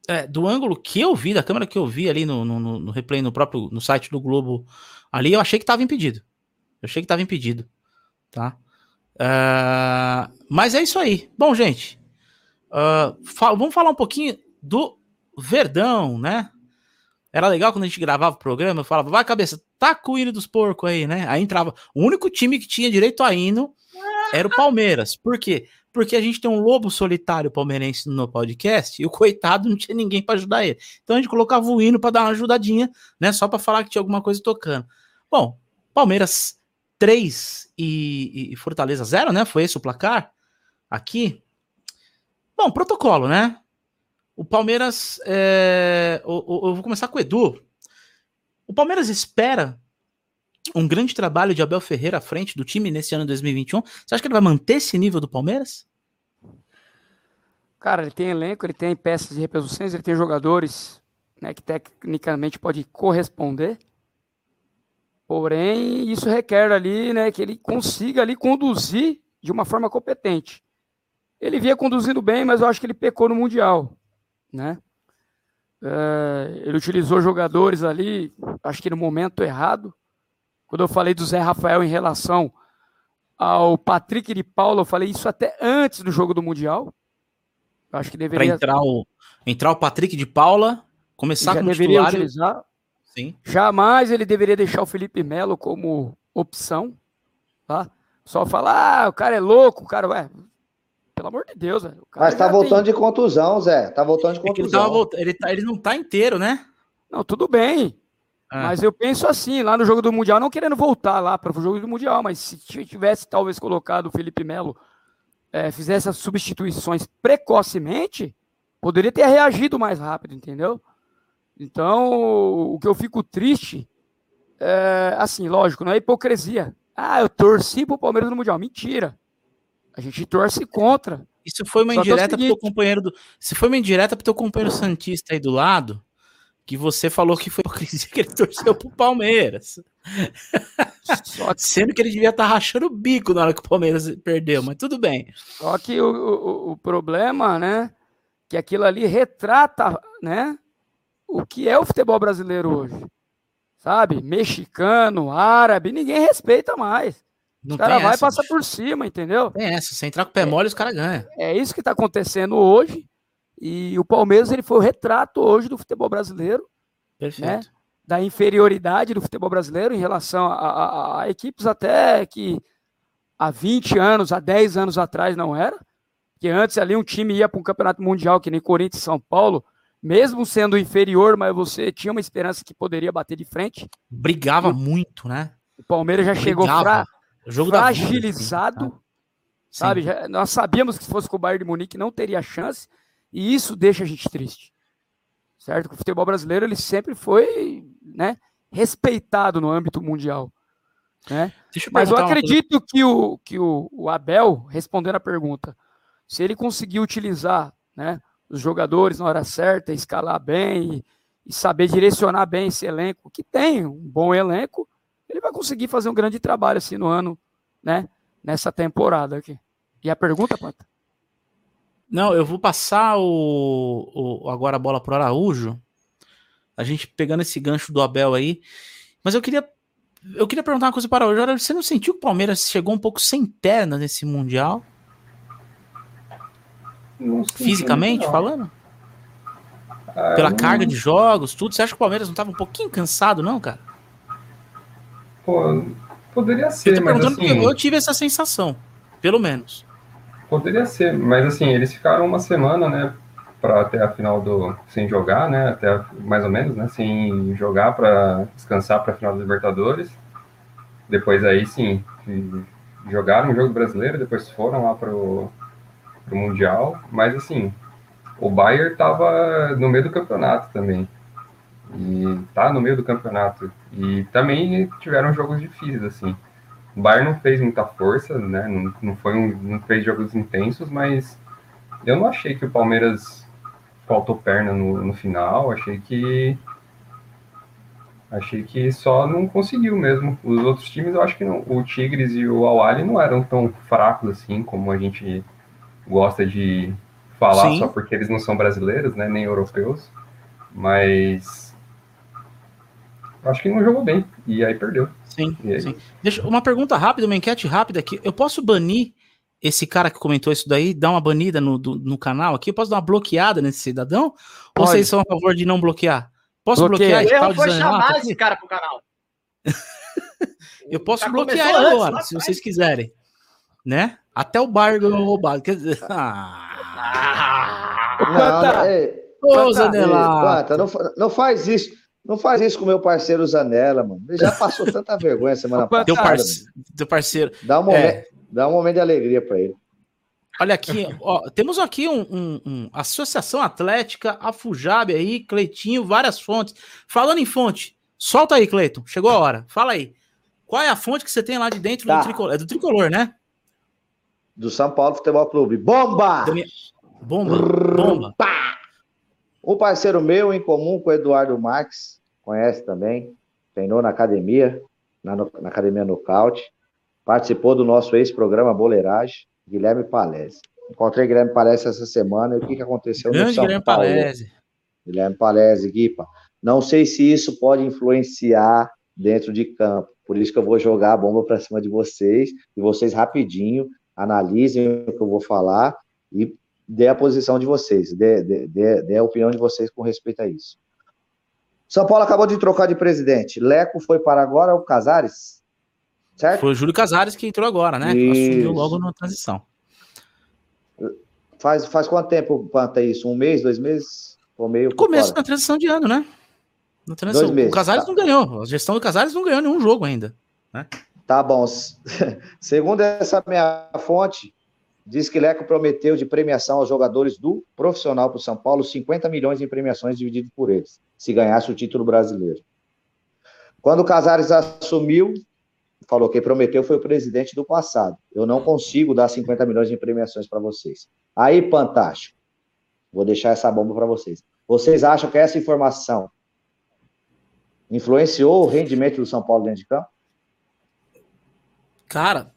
É, do ângulo que eu vi, da câmera que eu vi ali no, no, no- replay, no próprio no site do Globo, ali eu achei que tava impedido. Eu achei que tava impedido, tá? Ah, mas é isso aí. Bom, gente, fa- vamos falar um pouquinho do Verdão, né? Era legal quando a gente gravava o programa, eu falava, vai cabeça, taca o hino dos porcos aí, né? Aí entrava. O único time que tinha direito a hino era o Palmeiras. Por quê? Porque a gente tem um lobo solitário palmeirense no podcast e o coitado não tinha ninguém para ajudar ele. Então a gente colocava o hino para dar uma ajudadinha, né? Só para falar que tinha alguma coisa tocando. Bom, Palmeiras 3 e, e Fortaleza 0, né? Foi esse o placar aqui. Bom, protocolo, né? O Palmeiras. é, o- eu vou começar com o Edu. O Palmeiras espera um grande trabalho de Abel Ferreira à frente do time nesse ano de 2021. Você acha que ele vai manter esse nível do Palmeiras? Cara, ele tem elenco, ele tem peças de reposições, ele tem jogadores né, que tecnicamente pode corresponder. Porém, isso requer ali, né, que ele consiga ali conduzir de uma forma competente. Ele via conduzindo bem, mas eu acho que ele pecou no mundial, né? É, ele utilizou jogadores ali, acho que no momento errado. Quando eu falei do Zé Rafael em relação ao Patrick de Paula, eu falei isso até antes do jogo do mundial. Eu acho que deveria, entrar o entrar o Patrick de Paula, começar já como deveria titular. e- utilizar. Sim. Jamais ele deveria deixar o Felipe Melo como opção, tá? Só falar, ah, o cara é louco, o cara, ué, pelo amor de Deus, velho. o cara Mas tá voltando tem- de contusão, Zé. Tá voltando de É que ele, tava contusão. ele, tá- ele não tá inteiro, né? Não, tudo bem, Ah, mas eu penso assim, lá no jogo do Mundial, não querendo voltar lá para o jogo do Mundial, mas se tivesse talvez colocado o Felipe Melo, eh, fizesse as substituições precocemente, poderia ter reagido mais rápido, entendeu? Então, o que eu fico triste é, assim, lógico, não é hipocrisia. Ah, eu torci pro Palmeiras no Mundial. Mentira. A gente torce contra. Isso foi uma Só que é o indireta pro teu seguinte- companheiro do. Se foi uma indireta pro teu companheiro Santista aí do lado, que você falou que foi hipocrisia que ele torceu pro Palmeiras. Só que, Sendo que ele devia estar rachando o bico na hora que o Palmeiras perdeu, mas tudo bem. só que o, o, o problema, né, que aquilo ali retrata, né, o que é o futebol brasileiro hoje. Sabe? Mexicano, árabe, ninguém respeita mais. Não O cara vai essa, passar por cima, entendeu? Tem essa. Se entrar com o pé mole, os caras ganham. É isso que está acontecendo hoje. E o Palmeiras ele foi o retrato hoje do futebol brasileiro. Perfeito. da inferioridade do futebol brasileiro em relação a, a- a- equipes até que há 20 anos, há 10 anos atrás não era. Que antes ali um time ia para um campeonato mundial, que nem Corinthians e São Paulo, mesmo sendo inferior, mas você tinha uma esperança que poderia bater de frente. Brigava muito, né? O Palmeiras já chegou fra- O jogo da vida, fragilizado, assim, sabe? Já- nós sabíamos que se fosse com o Bayern de Munique não teria chance, e isso deixa a gente triste. Certo? O futebol brasileiro ele sempre foi, né, respeitado no âmbito mundial, né? Eu Mas eu acredito que o que o, o Abel, respondendo a pergunta, se ele conseguir utilizar, né, os jogadores na hora certa, escalar bem e, e saber direcionar bem esse elenco, que tem um bom elenco, ele vai conseguir fazer um grande trabalho assim no ano, né, nessa temporada aqui. E a pergunta, Panta? Não, eu vou passar o, o- agora a bola pro Araújo. A gente pegando esse gancho do Abel aí. Mas eu queria eu queria perguntar uma coisa para o Araújo. Você não sentiu que o Palmeiras chegou um pouco sem perna nesse mundial, fisicamente não. falando? Ah, Pela eu não- carga de jogos, tudo. Você acha que o Palmeiras não estava um pouquinho cansado, não, cara? Pô, poderia Eu ser, tô mas assim, eu tive essa sensação, pelo menos. Poderia ser, mas assim, eles ficaram uma semana, né, para até a final do sem jogar, né? Até mais ou menos, né? Sem jogar para descansar para a final da Libertadores. Depois aí sim jogaram o jogo brasileiro, depois foram lá pro, pro mundial, mas assim o Bayern estava no meio do campeonato também e tá no meio do campeonato e também tiveram jogos difíceis assim. O Bayern não fez muita força, né? Não, não foi um, não fez jogos intensos, mas eu não achei que o Palmeiras faltou perna no, no final. Achei que achei que só não conseguiu mesmo. Os outros times, eu acho que não. O Tigres e o Awali não eram tão fracos assim como a gente gosta de falar Sim. só porque eles não são brasileiros, né? Nem europeus. Mas acho que não jogou bem e aí perdeu. Sim, sim. Deixa uma pergunta rápida, uma enquete rápida aqui. Eu posso banir esse cara que comentou isso daí, dar uma banida no, do, no canal aqui? Eu posso dar uma bloqueada nesse cidadão? Pode. Ou vocês são a favor de não bloquear? Posso Bloqueia. bloquear? Eu vou chamar esse cara pro canal. eu posso bloquear ele agora, antes, se vocês quiserem. Né? Até o bar ganhou roubado. Quer dizer. Ah. Não, não, ei, Ô, Zanela. Não, não faz isso. Não faz isso com meu parceiro Zanella, mano. Ele já passou tanta vergonha semana passada. Teu, parce... Teu parceiro. Dá um, momento, é. dá um momento de alegria para ele. Olha aqui, ó, temos aqui um, um, um, Associação Atlética, a Fujab aí, Cleitinho, várias fontes. Falando em fonte, solta aí, Cleiton. Chegou a hora. Fala aí. Qual é a fonte que você tem lá de dentro tá. do tricolor? É do tricolor, né? Do São Paulo Futebol Clube. Bomba! Bomba! Bomba! Um parceiro meu em comum com o Eduardo Marques, conhece também, treinou na academia, na, na academia Nocaute, participou do nosso ex-programa Boleiragem, Guilherme Palese. Encontrei Guilherme Palese essa semana e o que, que aconteceu Grande no São Guilherme Paulo? Palese. Guilherme Palese, Guipa. Não sei se isso pode influenciar dentro de campo, por isso que eu vou jogar a bomba para cima de vocês, e vocês rapidinho analisem o que eu vou falar e dê a posição de vocês, dê, dê, dê, a opinião de vocês com respeito a isso. São Paulo acabou de trocar de presidente. Leco foi para agora o Casares? Certo? Foi o Júlio Casares que entrou agora, né? Isso. Assumiu logo na transição. Faz, faz quanto tempo planta isso? Um mês, dois meses? Ou meio? Começo da transição de ano, né? Na transição. Dois meses, o Casares tá. não ganhou. A gestão do Casares não ganhou nenhum jogo ainda. Né? Tá bom. Segundo essa minha fonte, diz que Leco prometeu de premiação aos jogadores do profissional para o São Paulo 50 milhões em premiações dividido por eles, se ganhasse o título brasileiro. Quando o Casares assumiu, falou que prometeu foi o presidente do passado. Eu não consigo dar 50 milhões de premiações para vocês. Aí, fantástico. Vou deixar essa bomba para vocês. Vocês acham que essa informação influenciou o rendimento do São Paulo dentro de campo? Cara,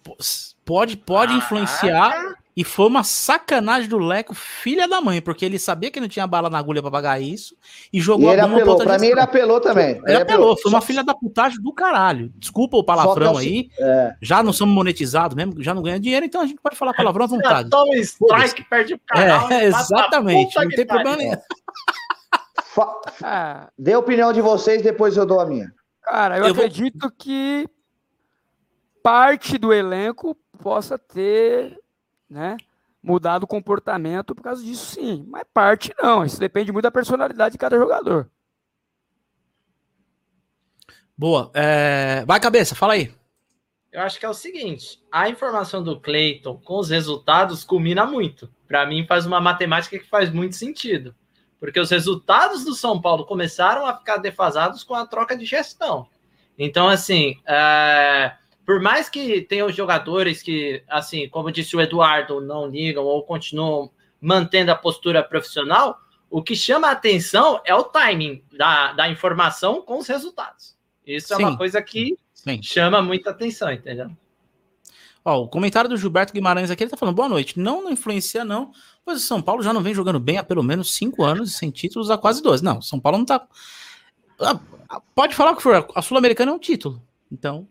pode, pode influenciar. E foi uma sacanagem do Leco, filha da mãe, porque ele sabia que não tinha bala na agulha para pagar isso e jogou e ele a bomba apelou. Pra mim, ele apelou também. Ele, ele apelou. apelou. Foi uma filha da putagem do caralho. Desculpa o palavrão aí. É. Já não somos monetizados mesmo, já não ganha dinheiro, então a gente pode falar palavrão à vontade. Toma strike, perde o canal. É, exatamente. Não tem problema nenhum. Dê a opinião de vocês, depois eu dou a minha. Cara, eu, eu acredito vou... que parte do elenco possa ter né, mudado o comportamento por causa disso, sim. Mas parte não. Isso depende muito da personalidade de cada jogador. Boa. É... Vai, cabeça, fala aí. Eu acho que é o seguinte: a informação do Cleiton com os resultados culmina muito. Para mim, faz uma matemática que faz muito sentido. Porque os resultados do São Paulo começaram a ficar defasados com a troca de gestão. Então, assim, é por mais que tenham jogadores que, assim, como disse o Eduardo, não ligam ou continuam mantendo a postura profissional, o que chama a atenção é o timing da, da informação com os resultados. Isso é uma coisa que Sim. chama muita atenção, entendeu? Ó, o comentário do Gilberto Guimarães aqui, ele tá falando, boa noite. Não, não influencia, não. Pois o São Paulo já não vem jogando bem há pelo menos cinco anos, sem títulos há quase dois. Não, São Paulo não tá. Ah, pode falar o que for, a Sul-Americana é um título. Então,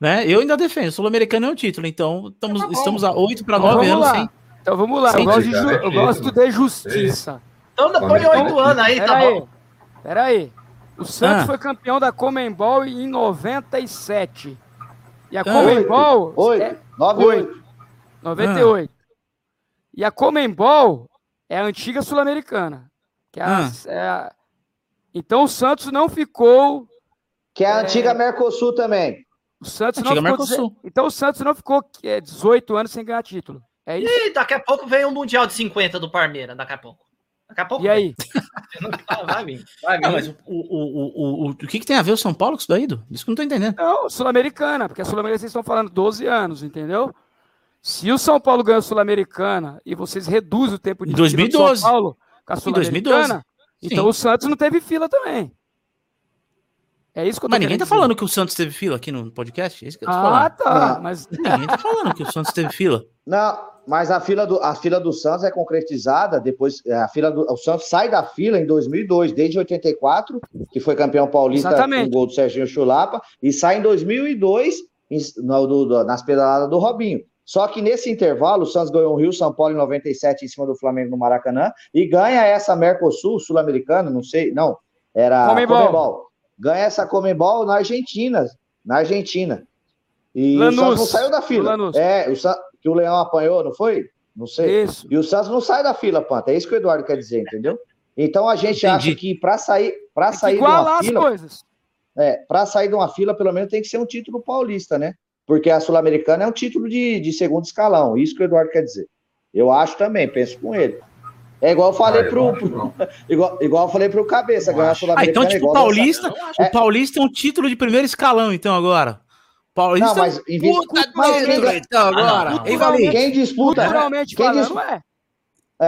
né? Eu ainda defendo, Sul-Americano é um título, então estamos, tá estamos a 8 para 9 anos sem. Então vamos lá, eu gosto, de, eu gosto de justiça. Então põe 8 anos aí, tá bom. Pera aí. O Santos ah. foi campeão da Comembol em 97. E a Comembol. 8, é, 98. 98. Ah. E a Comembol é a antiga Sul-Americana. que é Ah. é a- Então o Santos não ficou. Que é a É. antiga Mercosul também. O Santos não ficou. Então o Santos não ficou é, 18 anos sem ganhar título. É isso? E daqui a pouco vem o Mundial de 50 do Palmeiras, daqui a pouco. Daqui a pouco E aí? vem. Vai vir, vai vir. Mas o, o, o, o, o, o que, que tem a ver o São Paulo com isso daí, Du? Isso que eu não tô entendendo. Não, Sul-Americana, porque a Sul-Americana vocês estão falando 12 anos, entendeu? Se o São Paulo ganha a Sul-Americana e vocês reduzem o tempo de Em fila do 2012. São Paulo com a Em 2012. Sul-Americana, então o Santos não teve fila também. É isso que eu tô Mas ninguém tá dizer. falando que o Santos teve fila aqui no podcast? É isso que eu tô Ah, falando. tá. Não. Mas Ninguém tá falando que o Santos teve fila. Não, mas a fila do, a fila do Santos é concretizada depois. é, A fila do, o Santos sai da fila em 2002, desde 84, que foi campeão paulista Exatamente. com o gol do Serginho Chulapa, e sai em 2002 em- no- do- do- nas pedaladas do Robinho. Só que nesse intervalo, o Santos ganhou o Rio São Paulo em 97 em cima do Flamengo no Maracanã e ganha essa Mercosul Sul-Americana, não sei, não, era Comembol. Comembol. Ganha essa Comembol na Argentina, na Argentina. E o Lanús. Santos não saiu da fila. Lanús. É, o San- que o Leão apanhou, não foi? Não sei. isso. E o Santos não sai da fila, Panta. É isso que o Eduardo quer dizer, entendeu? Então a gente Entendi. acha que para sair, para sair de uma as fila, coisas. é, para sair de uma fila, pelo menos tem que ser um título paulista, né? Porque a Sul-Americana é um título de, de segundo escalão. Isso que o Eduardo quer dizer. Eu acho também, penso com ele. É igual eu falei Ah, pro, não. igual, igual eu falei pro Cabeça, ganhar a. Ah, então, é tipo, igual o Paulista, o Paulista é um título de primeiro escalão, então, agora. Paulista Não, mas em vez- puta mas quem- então, agora. Ah? Quem disputa, Culturalmente quem falando, dis- é.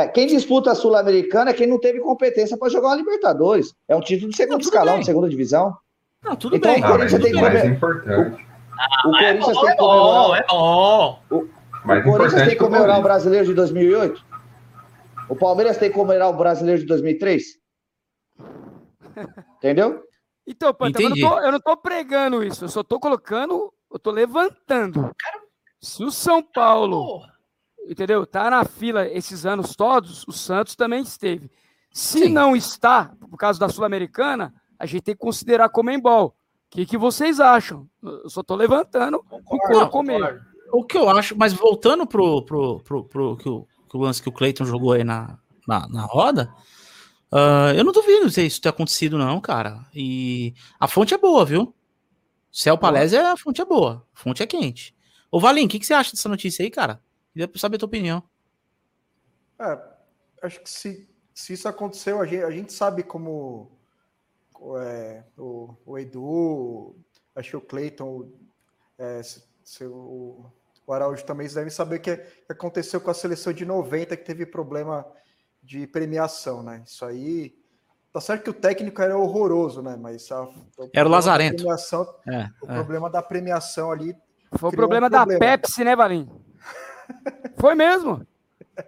é, quem disputa a Sul-Americana é quem não teve competência para jogar uma Libertadores. É um título de segundo Não, escalão, bem. de segunda divisão. Não, tudo Então, bem. o Ah, Corinthians o tem que mais comer- importante. O É Corinthians bom, tem é que comemorar. bom, é bom. Mais O Corinthians tem que o comemorar o Corinthians. brasileiro de 2008? O Palmeiras tem que comemorar o brasileiro de 2003? Entendeu? Então, Panta, eu não, Entendi. tô, eu não tô pregando isso, eu só tô colocando, eu tô levantando. Se o São Paulo, entendeu, tá na fila esses anos todos, o Santos também esteve. Se Sim. não está, por causa da Sul-Americana, a gente tem que considerar Comembol. O que, que vocês acham? Eu só tô levantando o couro Não, comer. O que eu acho, mas voltando pro, pro, pro, pro que o, o lance que o Cleiton jogou aí na, na, na roda, ah, eu não duvido se isso ter acontecido, não, cara. E a fonte é boa, viu? Céu Palese, a fonte é boa. A fonte é quente. Ô, Valim, o que, que você acha dessa notícia aí, cara? Queria saber a tua opinião. É, acho que se, se isso aconteceu, a gente, a gente sabe como é, o, o Edu, acho que o Cleiton, é, se- se o, o Araújo também eles devem saber que, que aconteceu com a seleção de 90, que teve problema de premiação, né? Isso aí. Tá certo que o técnico era horroroso, né? Mas a, Era o problema da Lazarento. premiação- É, o é. problema da premiação ali Foi o problema um da problema. Pepsi, né, Valim? Foi mesmo.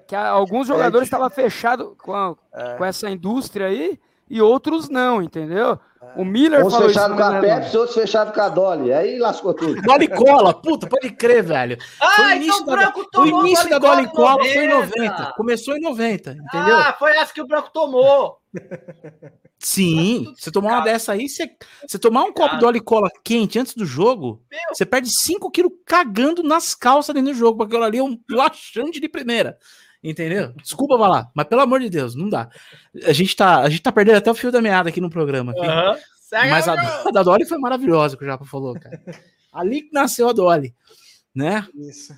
Que alguns jogadores estavam fechados com, a- É. com essa indústria aí e outros não, entendeu? O Miller Uns falou isso. no com a. Pepsi, outros fechados com a Dolly. Aí lascou tudo. Dolly Cola, puta, pode crer, velho. O Ah, início então o da, Branco o tomou início da Dolly Cola Cola foi em 90. Começou em 90, entendeu? Ah, foi essa que o Branco tomou. Sim, você tomar uma dessa aí, você, você tomar um copo de óleo e cola quente antes do jogo, Meu. você perde 5 quilos cagando nas calças dentro do jogo, porque aquilo ali é um laxante de primeira. Entendeu? Desculpa falar, mas pelo amor de Deus, não dá. A gente tá, a gente tá perdendo até o fio da meada aqui no programa. aqui. Segue Mas a, a da Dolly foi maravilhosa, que o Japa falou, cara. Ali que nasceu a Dolly, né? Isso.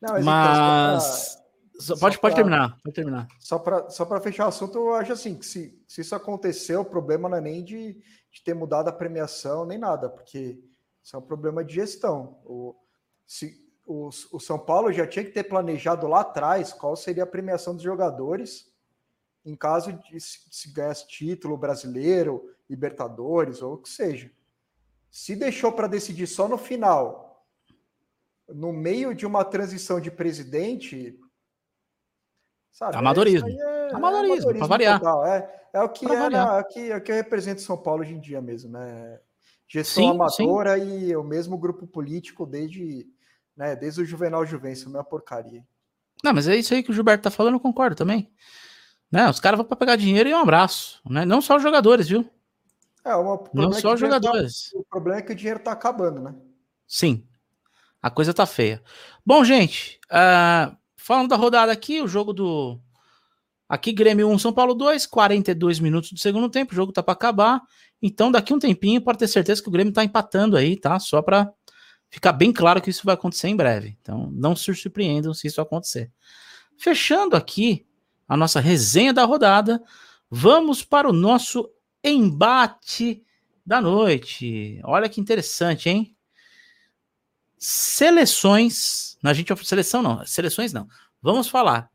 Não, então, Mas. só- só pode, pode pra- terminar, pode terminar. Só para só pra fechar o assunto, eu acho assim, que se, se isso aconteceu, o problema não é nem de, de ter mudado a premiação, nem nada, porque isso é um problema de gestão. O, se, o, o São Paulo já tinha que ter planejado lá atrás qual seria a premiação dos jogadores em caso de se, se ganhasse título brasileiro, Libertadores ou o que seja. Se deixou para decidir só no final, no meio de uma transição de presidente, sabe? Amadorismo. é- é Amadorismo, pra variar. total, É, é o que Pra é, na- é o que, é o que representa São Paulo hoje em dia mesmo, né? Gestão Sim, amadora e o mesmo grupo político desde, né, desde o Juvenal Juvencio, é porcaria. Não, mas é isso aí que o Gilberto tá falando, eu concordo também. Né, os caras vão pra pegar dinheiro e um abraço. Né? Não só os jogadores, viu? É, uma, Não é só que os tá- jogadores. o problema é que o dinheiro tá acabando, né? Sim. A coisa tá feia. Bom, gente, ah, falando da rodada aqui, o jogo do, Aqui Grêmio 1, São Paulo 2, 42 minutos do segundo tempo, o jogo tá para acabar. Então daqui um tempinho pode ter certeza que o Grêmio tá empatando aí, tá? Só para ficar bem claro que isso vai acontecer em breve. Então não se surpreendam se isso acontecer. Fechando aqui a nossa resenha da rodada, vamos para o nosso embate da noite. Olha que interessante, hein? Seleções, a gente seleção não, seleções não. Vamos falar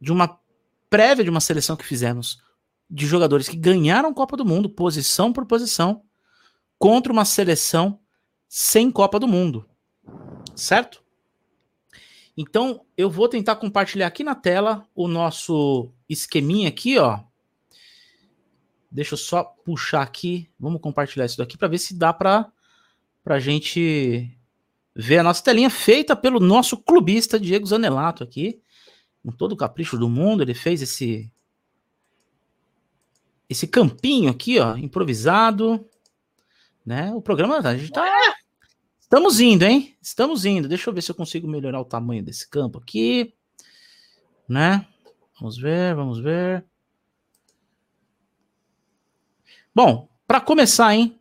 de uma prévia de uma seleção que fizemos de jogadores que ganharam Copa do Mundo, posição por posição, contra uma seleção sem Copa do Mundo. Certo? Então, eu vou tentar compartilhar aqui na tela o nosso esqueminha aqui, ó. Deixa eu só puxar aqui. Vamos compartilhar isso daqui para ver se dá para a gente ver a nossa telinha feita pelo nosso clubista Diego Zanelato aqui, com todo o capricho do mundo, ele fez esse esse campinho aqui, ó, improvisado, né? O programa a gente tá Estamos indo, hein? Estamos indo. Deixa eu ver se eu consigo melhorar o tamanho desse campo aqui, né? Vamos ver, vamos ver. Bom, para começar, hein?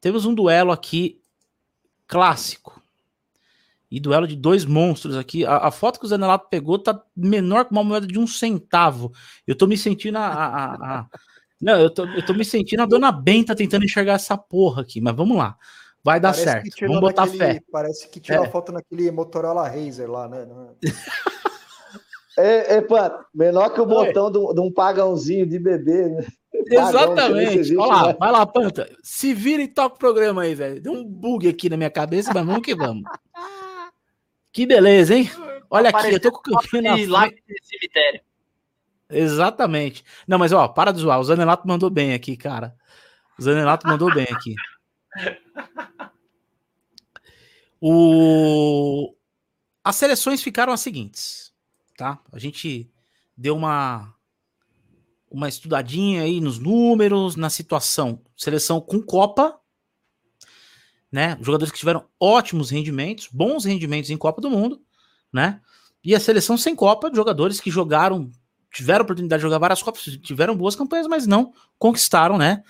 Temos um duelo aqui clássico e duelo de dois monstros aqui. A, a foto que o Zanelato pegou tá menor que uma moeda de um centavo. Eu tô me sentindo a. a, a não, eu tô, eu tô me sentindo a dona Benta tentando enxergar essa porra aqui, mas vamos lá. Vai dar parece certo. Vamos botar naquele, fé. Parece que tirou é. a foto naquele Motorola Razer lá, né? É, é, pô, menor que o botão de um, de um pagãozinho de bebê, né? Exatamente. Olha lá, vai lá, Panta. Se vira e toca o programa aí, velho. Deu um bug aqui na minha cabeça, mas vamos que vamos. Que beleza, hein? Olha aqui, eu tô com o campinho na frente. cemitério. Exatamente. Não, mas ó, para de zoar. O Zanelato mandou bem aqui, cara. O Zanelato mandou bem aqui. O... As seleções ficaram as seguintes, tá? A gente deu uma uma estudadinha aí nos números, na situação. Seleção com Copa, né? Jogadores que tiveram ótimos rendimentos, bons rendimentos em Copa do Mundo, né? E a seleção sem Copa, jogadores que jogaram, tiveram oportunidade de jogar várias Copas, tiveram boas campanhas, mas não conquistaram, né?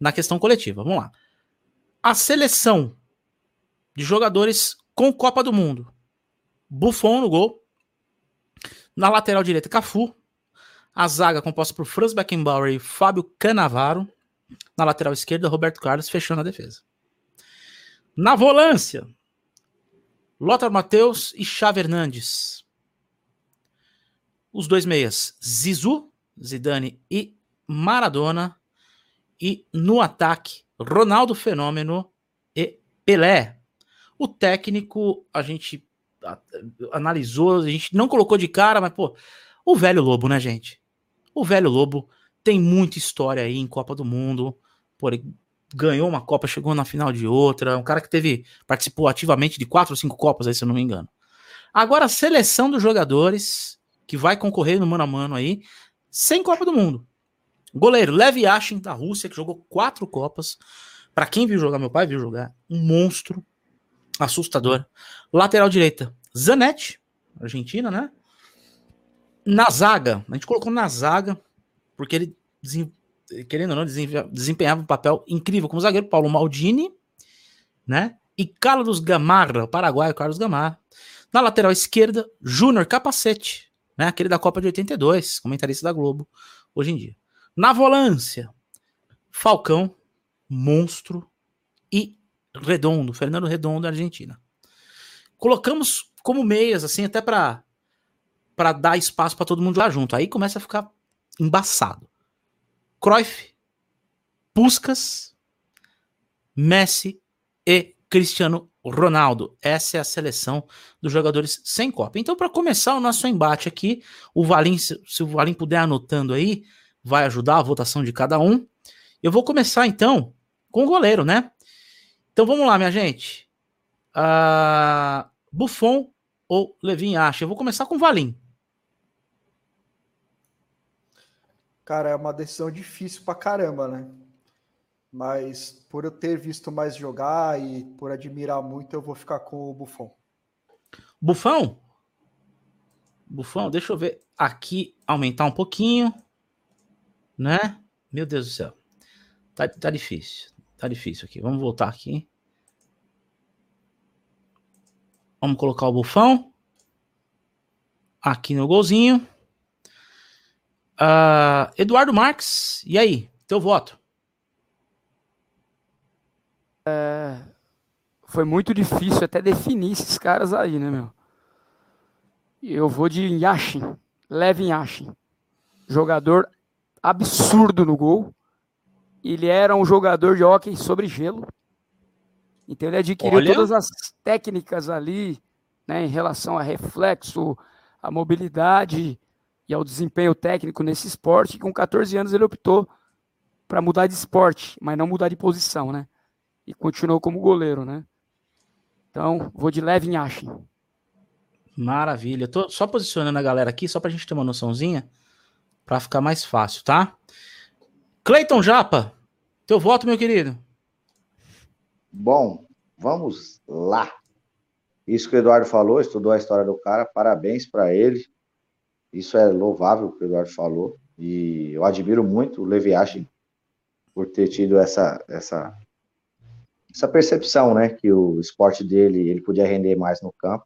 Na questão coletiva. Vamos lá. A seleção de jogadores com Copa do Mundo. Buffon no gol. Na lateral direita, Cafu. A zaga composta por Franz Beckenbauer e Fábio Canavaro. Na lateral esquerda, Roberto Carlos fechando a defesa. Na volância, Lothar Matheus e Xavi Hernandes. Os dois meias, Zizu, Zidane e Maradona. E no ataque, Ronaldo Fenômeno e Pelé. O técnico, a gente analisou, a gente não colocou de cara, mas, pô, o velho Lobo, né, gente? O velho Lobo tem muita história aí em Copa do Mundo. Por, ganhou uma Copa, chegou na final de outra, um cara que teve participou ativamente de quatro ou cinco Copas aí, se eu não me engano. Agora a seleção dos jogadores que vai concorrer no mano a mano aí, sem Copa do Mundo. Goleiro Lev Yashin da Rússia, que jogou quatro Copas. Para quem viu jogar, meu pai viu jogar, um monstro assustador. Lateral direita, Zanetti, Argentina, né? Na zaga, a gente colocou na zaga, porque ele querendo ou não, desempenhava um papel incrível como zagueiro, Paulo Maldini, né? E Carlos Gamarra, o Carlos Gamarra. Na lateral esquerda, Júnior Capacete, né? Aquele da Copa de 82, comentarista da Globo, hoje em dia. Na volância, Falcão, Monstro e Redondo, Fernando Redondo, Argentina. Colocamos como meias, assim, até para para dar espaço para todo mundo jogar junto. Aí começa a ficar embaçado. Cruyff, Puskas, Messi e Cristiano Ronaldo. Essa é a seleção dos jogadores sem Copa. Então, para começar o nosso embate aqui, o Valim, se, o Valim puder anotando aí, vai ajudar a votação de cada um. Eu vou começar então com o goleiro, né? Então vamos lá, minha gente. Uh, Buffon ou Levin acha? Eu vou começar com o Valim. Cara, é uma decisão difícil pra caramba, né? Mas por eu ter visto mais jogar e por admirar muito, eu vou ficar com o Buffon. Buffon? Bufão, deixa eu ver aqui, aumentar um pouquinho, né? Meu Deus do céu. Tá, tá difícil. Tá difícil aqui. Vamos voltar aqui. Vamos colocar o bufão. Aqui no golzinho. Uh, Eduardo Marques, e aí? Teu voto? É, foi muito difícil até definir esses caras aí, né, meu? Eu vou de Yashin, Levin Yashin. Jogador absurdo no gol. Ele era um jogador de hóquei sobre gelo. Então ele adquiriu Olha. todas as técnicas ali, né, em relação a reflexo, a mobilidade e ao desempenho técnico nesse esporte. com 14 anos ele optou para mudar de esporte, mas não mudar de posição, né? E continuou como goleiro, né? Então, vou de leve em Ashen. Maravilha. Tô só posicionando a galera aqui, só para a gente ter uma noçãozinha, para ficar mais fácil, tá? Cleiton Japa, teu voto, meu querido. Bom, vamos lá. Isso que o Eduardo falou, estudou a história do cara, parabéns para ele. Isso é louvável o que o Eduardo falou. E eu admiro muito o Levi Ashin por ter tido essa, essa, essa percepção, né? Que o esporte dele, ele podia render mais no campo.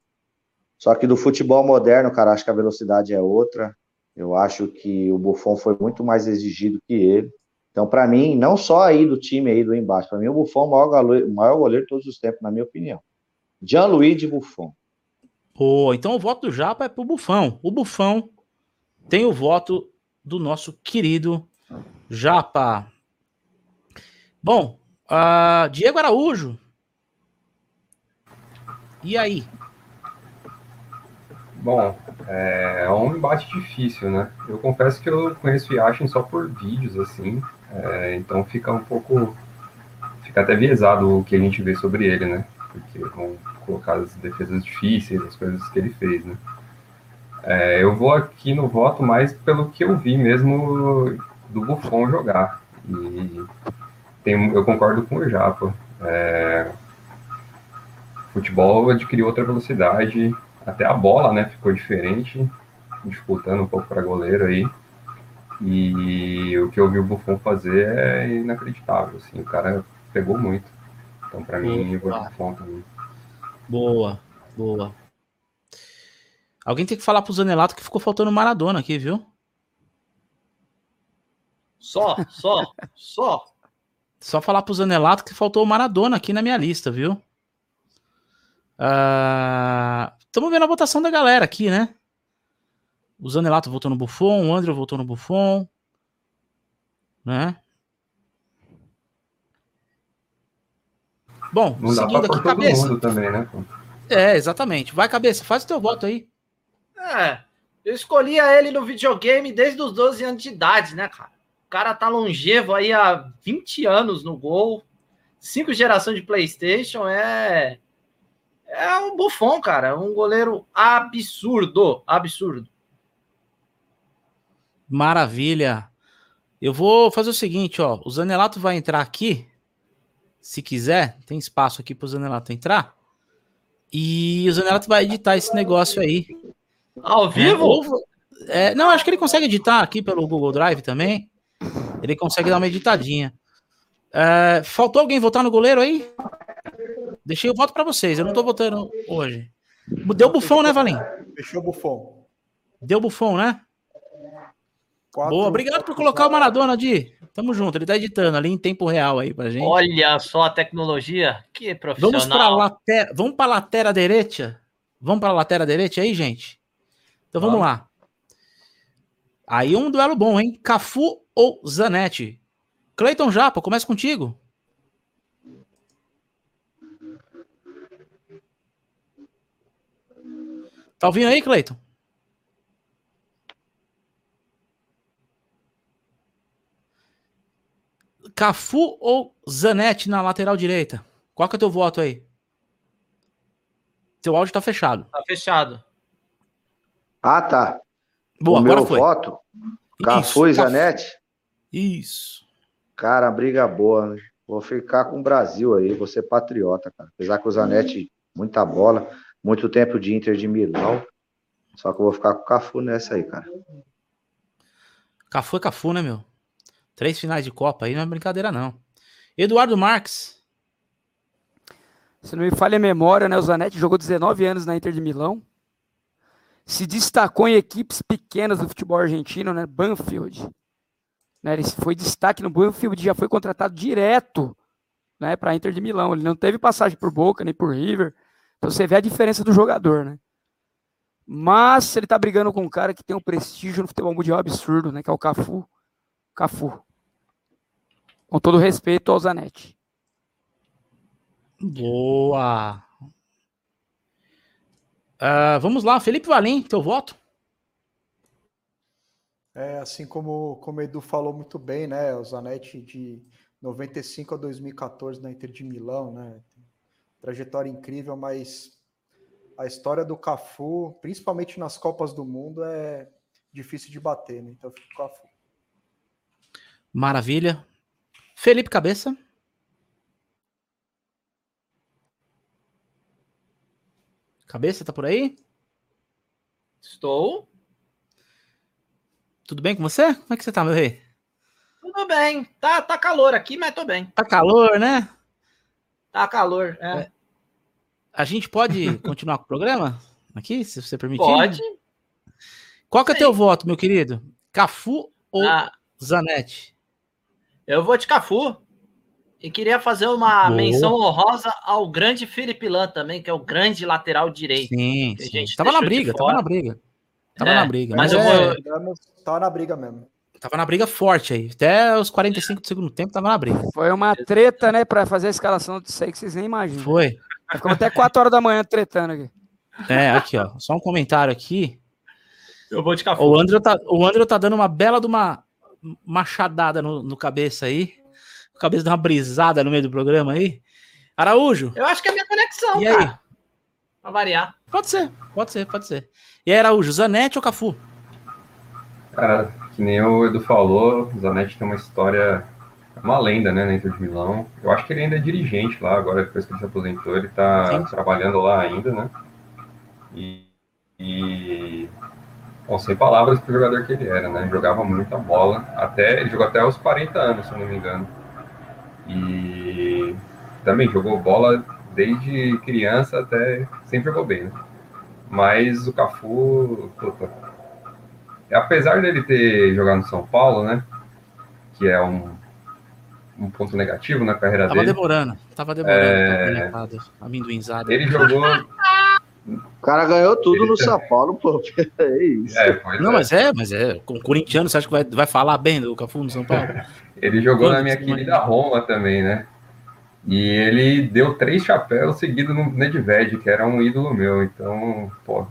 Só que do futebol moderno, cara, acho que a velocidade é outra. Eu acho que o Buffon foi muito mais exigido que ele. Então, para mim, não só aí do time aí do embaixo, para mim o Buffon é o maior goleiro, maior goleiro de todos os tempos, na minha opinião. Jean-Louis Buffon. Pô, então o voto do Japa é pro Bufão. O Bufão tem o voto do nosso querido Japa. Bom, uh, Diego Araújo. E aí? Bom, é, é um embate difícil, né? Eu confesso que eu conheço Yashin só por vídeos, assim, é, então fica um pouco. Fica até viesado o que a gente vê sobre ele, né? Porque vão colocar as defesas difíceis, as coisas que ele fez, né? É, eu vou aqui no voto mais pelo que eu vi mesmo do Buffon jogar. E tem, eu concordo com o Japa. É, futebol adquiriu outra velocidade, até a bola né, ficou diferente, disputando um pouco para goleiro aí. E o que eu vi o Buffon fazer é inacreditável, assim, o cara pegou muito. Então, para mim, eu vou Buffon também. Boa, boa. Alguém tem que falar pro Zanelato que ficou faltando Maradona aqui, viu? Só, só, só. Só falar pro Zanelato que faltou o Maradona aqui na minha lista, viu? Estamos uh, vendo a votação da galera aqui, né? O Zanelato votou no Buffon, o André votou no Buffon. Né? Bom, Não seguindo aqui, cabeça. Também, né? É, exatamente. Vai, cabeça, faz o teu voto aí. É, eu escolhia ele no videogame desde os 12 anos de idade, né, cara? O cara tá longevo aí há 20 anos no gol. Cinco gerações de PlayStation é. É um bufão, cara. Um goleiro absurdo. Absurdo. Maravilha. Eu vou fazer o seguinte, ó. O Zanelato vai entrar aqui. Se quiser, tem espaço aqui pro Zanelato entrar. E o Zanelato vai editar esse negócio aí. Ao vivo? É, não, acho que ele consegue editar aqui pelo Google Drive também. Ele consegue dar uma editadinha. É, faltou alguém votar no goleiro aí? Deixei o voto para vocês. Eu não tô votando hoje. Deu bufão, né, Valim? Fechou bufão. Deu bufão, né? Quatro, Boa, obrigado por colocar o Maradona, Di. Tamo junto, ele tá editando ali em tempo real aí pra gente. Olha só a tecnologia, que profissional. Vamos pra lateral, vamos pra lateral direita? Vamos pra lateral direita aí, gente? Então vamos, vamos lá. Aí um duelo bom, hein? Cafu ou Zanetti? Cleiton Japa, começa contigo. Tá ouvindo aí, Cleiton? Cafu ou Zanetti na lateral direita? Qual que é o teu voto aí? Teu áudio tá fechado. Tá fechado. Ah, tá. Boa, o agora meu foi. voto, Cafu e Zanetti? Isso. Cara, briga boa. Né? Vou ficar com o Brasil aí, vou ser patriota, cara. Apesar que o Zanetti, muita bola, muito tempo de Inter de Milão. Só que eu vou ficar com o Cafu nessa aí, cara. Cafu é Cafu, né, meu? Três finais de Copa aí não é brincadeira, não. Eduardo Marques. Se não me falha a memória, né? O Zanetti jogou 19 anos na Inter de Milão. Se destacou em equipes pequenas do futebol argentino, né? Banfield. Né, ele foi destaque no Banfield, já foi contratado direto né, para Inter de Milão. Ele não teve passagem por Boca nem por River. Então você vê a diferença do jogador, né? Mas ele tá brigando com um cara que tem um prestígio no futebol mundial absurdo, né? Que é o Cafu. Cafu. Com todo respeito ao Zanetti. Boa! Uh, vamos lá, Felipe Valim, teu voto? É, assim como, como o Edu falou muito bem, né? O Zanetti de 95 a 2014 na Inter de Milão, né? Trajetória incrível, mas a história do Cafu, principalmente nas Copas do Mundo, é difícil de bater, né? Então fico com o Cafu. Maravilha. Felipe Cabeça. Cabeça, tá por aí? Estou. Tudo bem com você? Como é que você tá, meu rei? Tudo bem. Tá, tá calor aqui, mas tô bem. Tá calor, né? Tá calor, é. é. A gente pode continuar com o programa aqui, se você permitir? Pode. Qual que é teu voto, meu querido? Cafu ou ah, Zanetti? Eu vou de Cafu. E queria fazer uma Boa. menção honrosa ao grande Felipe Lan também, que é o grande lateral direito. Sim, sim. Tava na briga, tava na briga. Tava é, na briga. Mas, mas eu é... vou... Tava na briga mesmo. Tava na briga forte aí. Até os 45 do segundo tempo tava na briga. Foi uma treta, né, pra fazer a escalação disso aí que vocês nem imaginam. Foi. Ficamos até 4 horas da manhã tretando aqui. É, aqui, ó. Só um comentário aqui. Eu vou de café. O André tá, o André tá dando uma bela de uma machadada no, no cabeça aí. O cabeça dá uma brisada no meio do programa aí. Araújo. Eu acho que é minha conexão, e cara. aí? Pra variar. Pode ser, pode ser, pode ser. E aí, Araújo, Zanetti ou Cafu? Cara, que nem o Edu falou, o Zanetti tem uma história uma lenda, né, Inter de Milão. Eu acho que ele ainda é dirigente lá, agora depois que ele se aposentou, ele tá Sim. trabalhando lá ainda, né? E, e bom, sem palavras pro jogador que ele era, né? Jogava muita bola, até ele jogou até os 40 anos, se eu não me engano. E também jogou bola desde criança até sempre jogou bem, né? Mas o Cafu, puta, apesar dele ter jogado no São Paulo, né? Que é um um ponto negativo na carreira tava dele. Demorando, tava demorando, é... tava demorando. Ele jogou. O cara ganhou tudo ele no São Paulo, pô. É isso. É, não, é. mas é, mas é. Com o corintiano, você acha que vai, vai falar bem do Cafu no São Paulo? ele jogou Quando na minha querida Roma também, né? E ele deu três chapéus seguidos no Nedved, que era um ídolo meu. Então, pô,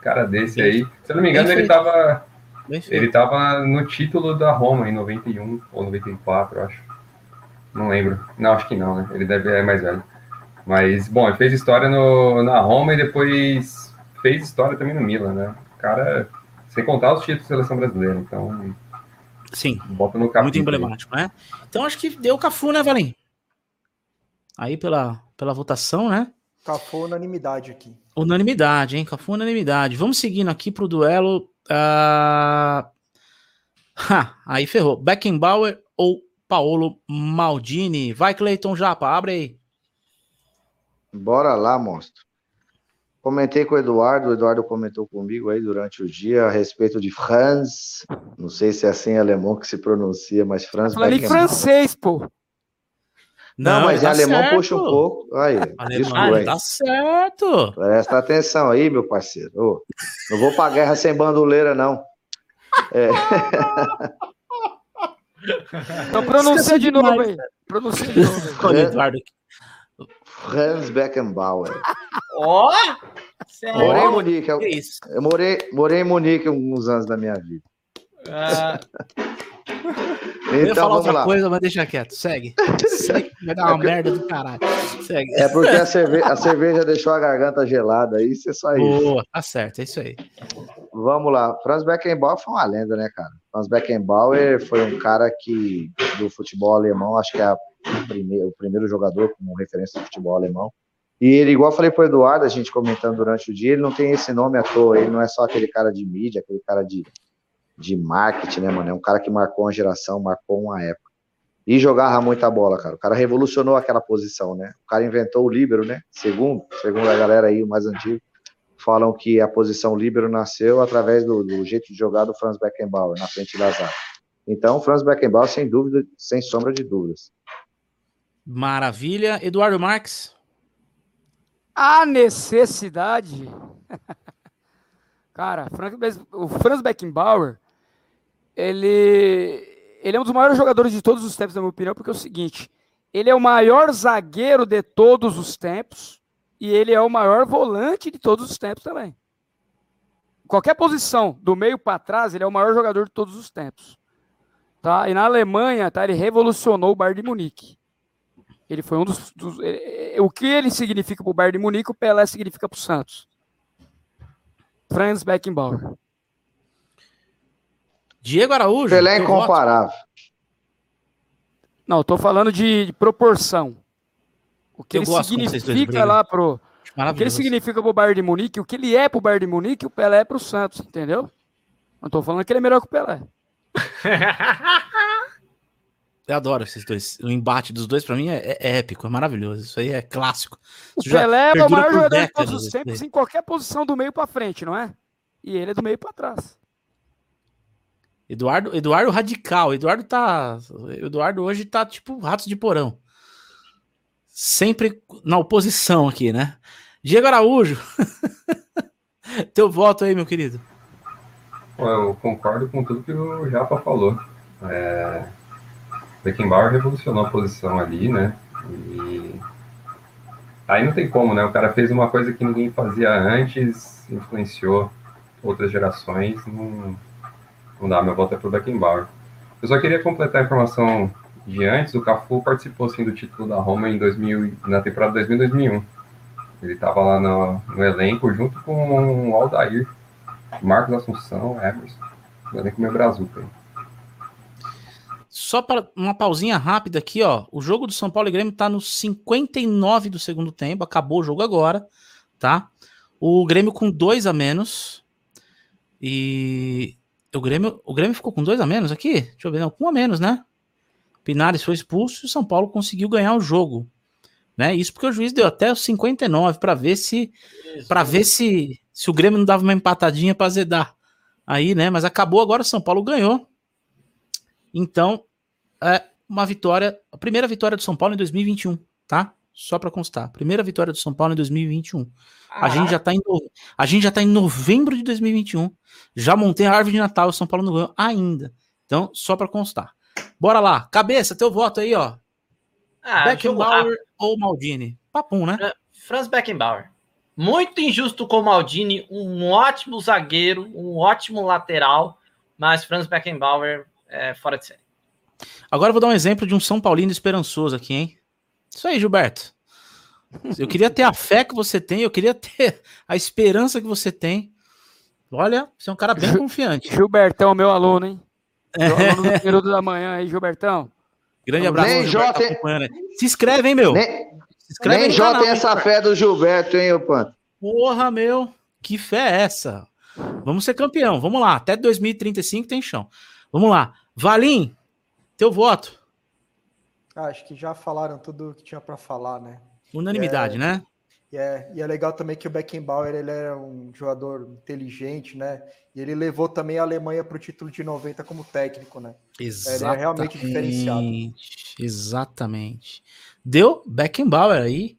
cara desse aí. Se eu não me engano, ele tava. Ele tava no título da Roma em 91 ou 94, eu acho. Não lembro. Não, acho que não, né? Ele deve é mais velho. Mas, bom, ele fez história no, na Roma e depois fez história também no Milan, né? Cara, sem contar os títulos da seleção brasileira, então. Sim. Bota no capítulo. Muito emblemático, né? Então acho que deu Cafu, né, Valim? Aí pela, pela votação, né? Cafu unanimidade aqui. Unanimidade, hein? Cafu unanimidade. Vamos seguindo aqui pro duelo. Uh... Ha, aí ferrou. Beckenbauer ou Paulo Maldini. Vai, Cleiton Japa, abre aí. Bora lá, monstro. Comentei com o Eduardo, o Eduardo comentou comigo aí durante o dia a respeito de Franz. Não sei se é assim em alemão que se pronuncia, mas Franz Falei francês, pô. Não, não mas tá em alemão certo. puxa um pouco. Aí, alemão, tá certo. Presta atenção aí, meu parceiro. Oh, não vou pra guerra sem bandoleira, não. É. Então pronuncia de novo aí. Pronuncia de novo. Aí. Eduardo. Franz Beckenbauer. Ó! Oh, morei em Munique. Eu, eu, morei, morei em Munique alguns anos da minha vida. Ah. Então, eu falar outra lá. coisa, mas deixa quieto. Segue. Segue. Vai dar uma merda do caralho. Segue. É porque a, cerve a cerveja deixou a garganta gelada aí, você só isso. Boa, tá certo, é isso aí. Vamos lá. Franz Beckenbauer foi uma lenda, né, cara? Franz Beckenbauer foi um cara que, do futebol alemão, acho que é o primeiro jogador como referência do futebol alemão. E ele, igual eu falei pro Eduardo, a gente comentando durante o dia, ele não tem esse nome à toa, ele não é só aquele cara de mídia, aquele cara de, de marketing, né, mano? É um cara que marcou uma geração, marcou uma época. E jogava muita bola, cara. O cara revolucionou aquela posição, né? O cara inventou o líbero, né? Segundo, segundo a galera aí, o mais antigo, falam que a posição líbero nasceu através do, do jeito de jogar do Franz Beckenbauer, na frente da zaga. Então, Franz Beckenbauer, sem dúvida, sem sombra de dúvidas. Maravilha. Eduardo Marques? A necessidade. Cara, o Franz Beckenbauer, ele, ele é um dos maiores jogadores de todos os tempos, na minha opinião, porque é o seguinte: ele é o maior zagueiro de todos os tempos e ele é o maior volante de todos os tempos também. Qualquer posição, do meio para trás, ele é o maior jogador de todos os tempos. Tá? E na Alemanha, tá, ele revolucionou o Bayern de Munique. Ele foi um dos. dos é, é, o que ele significa para o Bayern de Munique, o Pelé significa para o Santos. Franz Beckenbauer. Diego Araújo. Pelé é incomparável. Não, eu tô falando de, de proporção. O que eu ele significa lá pro. O que ele significa pro Bayern de Munique, o que ele é pro Bayern de Munique, o Pelé é pro Santos, entendeu? Não tô falando que ele é melhor que o Pelé. Eu adoro esses dois. O embate dos dois, para mim, é, é, épico, é maravilhoso. Isso aí é clássico. O Pelé é o maior jogador de todos os tempos em qualquer posição do meio para frente, não é? E ele é do meio para trás. Eduardo, Eduardo radical. Eduardo tá. Eduardo hoje tá tipo ratos de porão. Sempre na oposição aqui, né? Diego Araújo. Teu voto aí, meu querido. Eu concordo com tudo que o Japa falou. É, Beckenbauer revolucionou a posição ali, né? E aí não tem como, né? O cara fez uma coisa que ninguém fazia antes, influenciou outras gerações. Não, não dá, meu voto é pro Beckenbauer. Eu só queria completar a informação de antes. O Cafu participou sim do título da Roma em 2000, na temporada 2000-2001. Ele estava lá no, no, elenco junto com o Aldair, Marcos Assunção, Emerson. O elenco meio brazuca. Só para uma pausinha rápida aqui, ó. O jogo do São Paulo e Grêmio tá no 59 do segundo tempo. Acabou o jogo agora, tá? O Grêmio com dois a menos. E o Grêmio, o Grêmio ficou com dois a menos aqui? Deixa eu ver, não, com um a menos, né? Pinares foi expulso e o São Paulo conseguiu ganhar o jogo. Né? Isso porque o juiz deu até os 59 para ver se para ver se se o Grêmio não dava uma empatadinha para zedar. Aí, né? Mas acabou agora o São Paulo ganhou. Então, é uma vitória, a primeira vitória do São Paulo em 2021, tá? Só para constar. Primeira vitória do São Paulo em 2021. Ah. A gente já tá em a gente já tá em novembro de 2021. Já montei a árvore de Natal, São Paulo não ganhou ainda. Então, só para constar. Bora lá. Cabeça, teu voto aí, ó. Ah, Beckenbauer ou Maldini? Papum, né? Franz Beckenbauer. Muito injusto com o Maldini, um ótimo zagueiro, um ótimo lateral, mas Franz Beckenbauer é, fora de série. Agora eu vou dar um exemplo de um São Paulino esperançoso aqui, hein? Isso aí, Gilberto. Eu queria ter a fé que você tem, eu queria ter a esperança que você tem. Olha, você é um cara bem confiante. Gilbertão, meu aluno, hein? Meu aluno do período da manhã aí, Gilbertão. Grande abraço. Nem J... Se inscreve, hein, meu? Nem, Se inscreve nem J tem essa fé do Gilberto, hein, Opan? Porra, meu. Que fé é essa? Vamos ser campeão. Vamos lá. Até 2035 tem chão. Vamos lá. Valim, teu voto. Ah, acho que já falaram tudo que tinha para falar, né? Unanimidade, é, né? E é, e é legal também que o Beckenbauer ele era um jogador inteligente, né? E ele levou também a Alemanha para o título de 90 como técnico, né? Exatamente. Ele é realmente diferenciado. Exatamente. Deu Beckenbauer aí,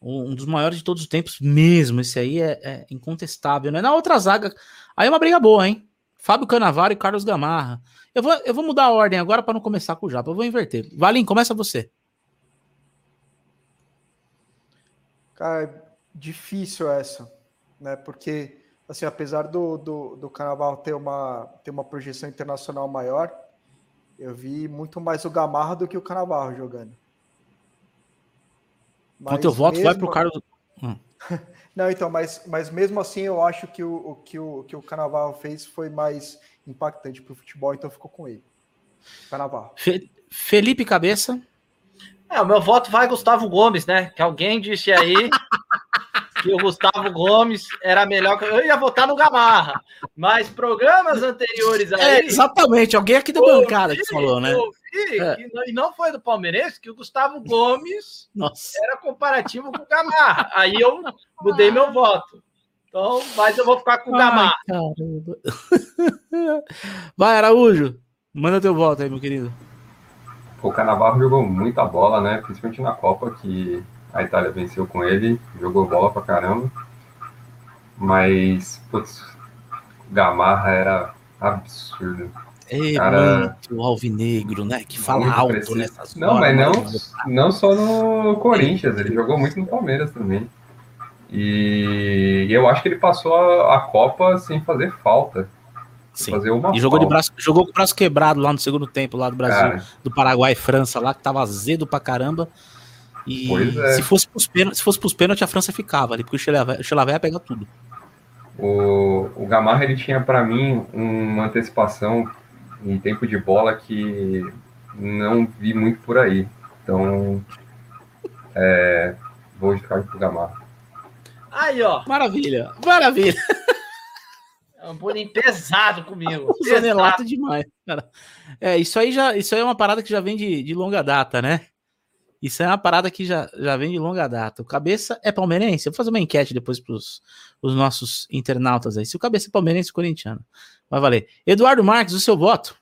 um dos maiores de todos os tempos mesmo. Esse aí é, é incontestável, né? Na outra zaga, aí é uma briga boa, hein? Fábio Canavaro e Carlos Gamarra. Eu vou, eu vou mudar a ordem agora para não começar com o Japa. Eu vou inverter. Valim, começa você. Cara, difícil essa, né? Porque, assim, apesar do, do, do Carnaval ter uma, ter uma projeção internacional maior, eu vi muito mais o Gamarra do que o Carnaval jogando. Mas Quanto eu voto, mesmo... vai pro Carlos. Hum. Não, então, mas, mas mesmo assim eu acho que o, o, que, o que o Carnaval fez foi mais impactante para o futebol, então ficou com ele. Carnaval. Fe Felipe Cabeça. É, o meu voto vai Gustavo Gomes, né? Que alguém disse aí que o Gustavo Gomes era melhor que eu ia votar no Gamarra. Mas programas anteriores aí. É, exatamente, alguém aqui da bancada que falou, né? Eu vi, É. que não- e não foi do Palmeirense, que o Gustavo Gomes Nossa. era comparativo com o Gamarra. Aí eu mudei meu voto. Então, mas eu vou ficar com o Gamarra. Ai. Vai, Araújo. Manda teu voto aí, meu querido. O Canavarro jogou muita bola, né? Principalmente na Copa, que a Itália venceu com ele. Jogou bola pra caramba. Mas, putz, Gamarra era absurdo. É Cara- muito alvinegro, né? Que fala Muito alto preciso. nessas Não, mas horas. não, não só no Corinthians, ele jogou muito no Palmeiras também. E eu acho que ele passou a, a Copa sem fazer falta. Sim. Fazer uma E jogou, de braço, jogou com o braço quebrado lá no segundo tempo, lá do Brasil, Cara, do Paraguai e França, lá que tava azedo pra caramba. E Pois é. se fosse pros pênaltis, se fosse pros pênaltis, a França ficava ali, porque o Chelavé o ia pegar tudo. o, o Gamarra ele tinha para mim uma antecipação em tempo de bola que não vi muito por aí. Então, é, vou ficar com o Gamarra. Aí, ó. Maravilha, maravilha. É um bullying pesado comigo. Zanelato demais, cara. É, isso aí já, isso aí é uma parada que já vem de, de longa data, né? Isso é uma parada que já, já vem de longa data. O Cabeça é palmeirense? Eu vou fazer uma enquete depois pros os nossos internautas aí. Se o Cabeça é palmeirense ou corintiano. Vai valer. Eduardo Marques, o seu voto?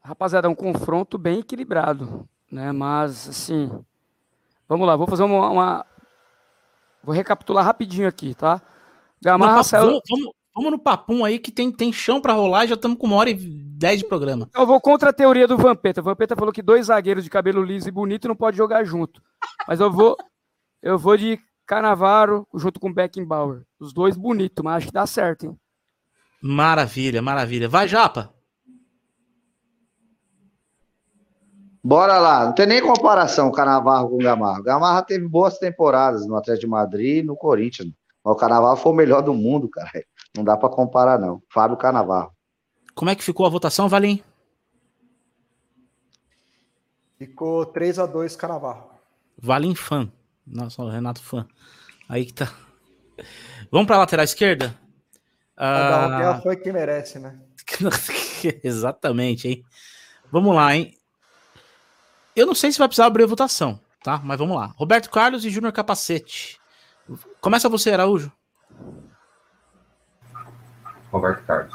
Rapaziada, é um confronto bem equilibrado, né? Mas, assim, vamos lá, vou fazer uma, uma- Vou recapitular rapidinho aqui, tá? Gamarra Não, saiu... vamos, vamos, vamos no papum aí que tem, tem chão pra rolar e já estamos com uma hora e dez de programa. Eu vou contra a teoria do Vampeta. O Vampeta falou que dois zagueiros de cabelo liso e bonito não pode jogar junto. Mas eu vou eu vou de Canavaro junto com Beckenbauer. Os dois bonitos, mas acho que dá certo, hein? Maravilha, maravilha. Vai, Japa. Bora lá, não tem nem comparação o Canavarro com o Gamarra. O Gamarra teve boas temporadas no Atlético de Madrid e no Corinthians. Mas o Canavarro foi o melhor do mundo, cara. Não dá pra comparar, não. Fábio Canavarro. Como é que ficou a votação, Valim? Ficou 3 a 2 Canavarro. Valim fã. Nossa, o Renato fã. Aí que tá. Vamos pra lateral esquerda? Cada tem Ah, a fã que merece, né? Exatamente, hein? Vamos lá, hein? Eu não sei se vai precisar abrir a votação, tá? Mas vamos lá. Roberto Carlos e Júnior Capacete. Começa você, Araújo. Roberto Carlos.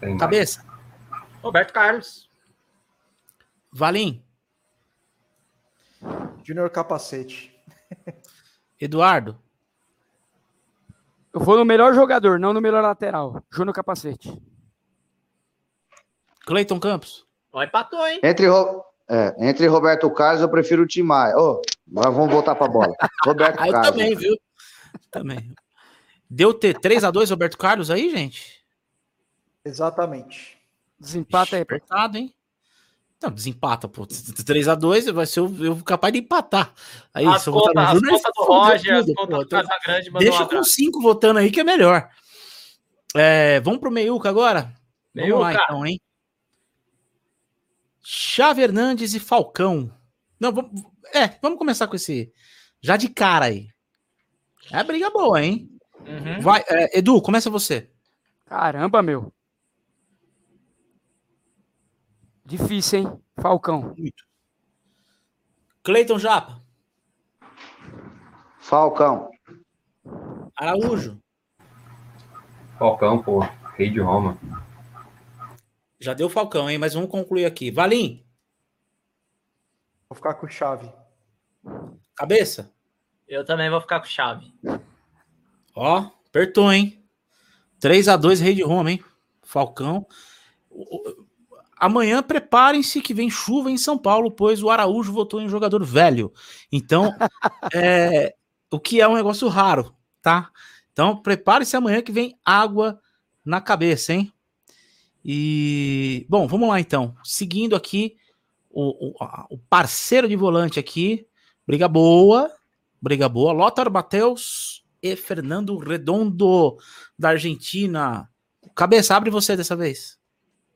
Tem mais. Cabeça. Roberto Carlos. Valim. Júnior Capacete. Eduardo. Eu vou no melhor jogador, não no melhor lateral. Júnior Capacete. Cleiton Campos. Ó, empatou, hein? Entre, Ro- é, entre Roberto Carlos, eu prefiro o Tim Maia. Ô, agora vamos voltar pra bola. Roberto Ah, eu Carlos. também, viu? Também. Deu ter 3x2 Roberto Carlos aí, gente? Exatamente. Desempata aí, pô. Apertado, hein? Não, desempata, pô. 3x2 vai ser o- eu capaz de empatar. Aí, As eu contas, as contas do Roger, as tudo, contas pô. do Casagrande, mandou um Deixa com abraço. 5 votando aí que é melhor. É, vamos pro Meiuca agora? Vamos lá Meiuca. então, hein? Chave Hernandes e Falcão. Não, vamos, é, vamos começar com esse. Já de cara aí. É briga boa, hein? Uhum. Vai, é, Edu, começa você. Caramba, meu. Difícil, hein? Falcão. Cleiton Japa. Falcão. Araújo. Falcão, pô. Rei de Roma. Já deu Falcão, hein? Mas vamos concluir aqui. Valim. Vou ficar com chave. Cabeça. Eu também vou ficar com chave. Ó, apertou, hein? 3x2 Rei de Roma, hein? Falcão. Amanhã preparem-se que vem chuva em São Paulo, pois o Araújo votou em jogador velho. Então, é, o que é um negócio raro, tá? Então, prepare-se amanhã que vem água na cabeça, hein? E, bom, vamos lá então. Seguindo aqui, o, o- a- o parceiro de volante aqui, briga boa, briga boa. Lothar Matheus e Fernando Redondo, da Argentina. Cabeça, abre você dessa vez.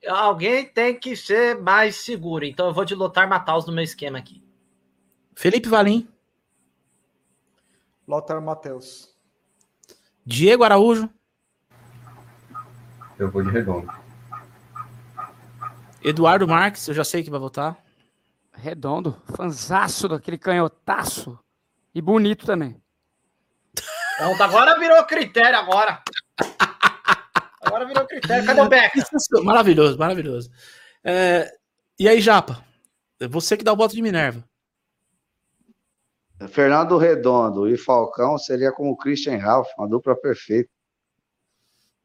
Alguém tem que ser mais seguro. Então eu vou de Lotar Mataus no meu esquema aqui. Felipe Valim. Lothar Matheus. Diego Araújo. Eu vou de redondo. Eduardo Marques, eu já sei que vai votar. Redondo, fanzaço daquele canhotaço. E bonito também. Pronto, agora virou critério agora. Agora virou critério. Cadê o Beca? Maravilhoso, maravilhoso. É, e aí, Japa? Você que dá o voto de Minerva. Fernando Redondo e Falcão seria como Christian Ralph, uma dupla perfeita.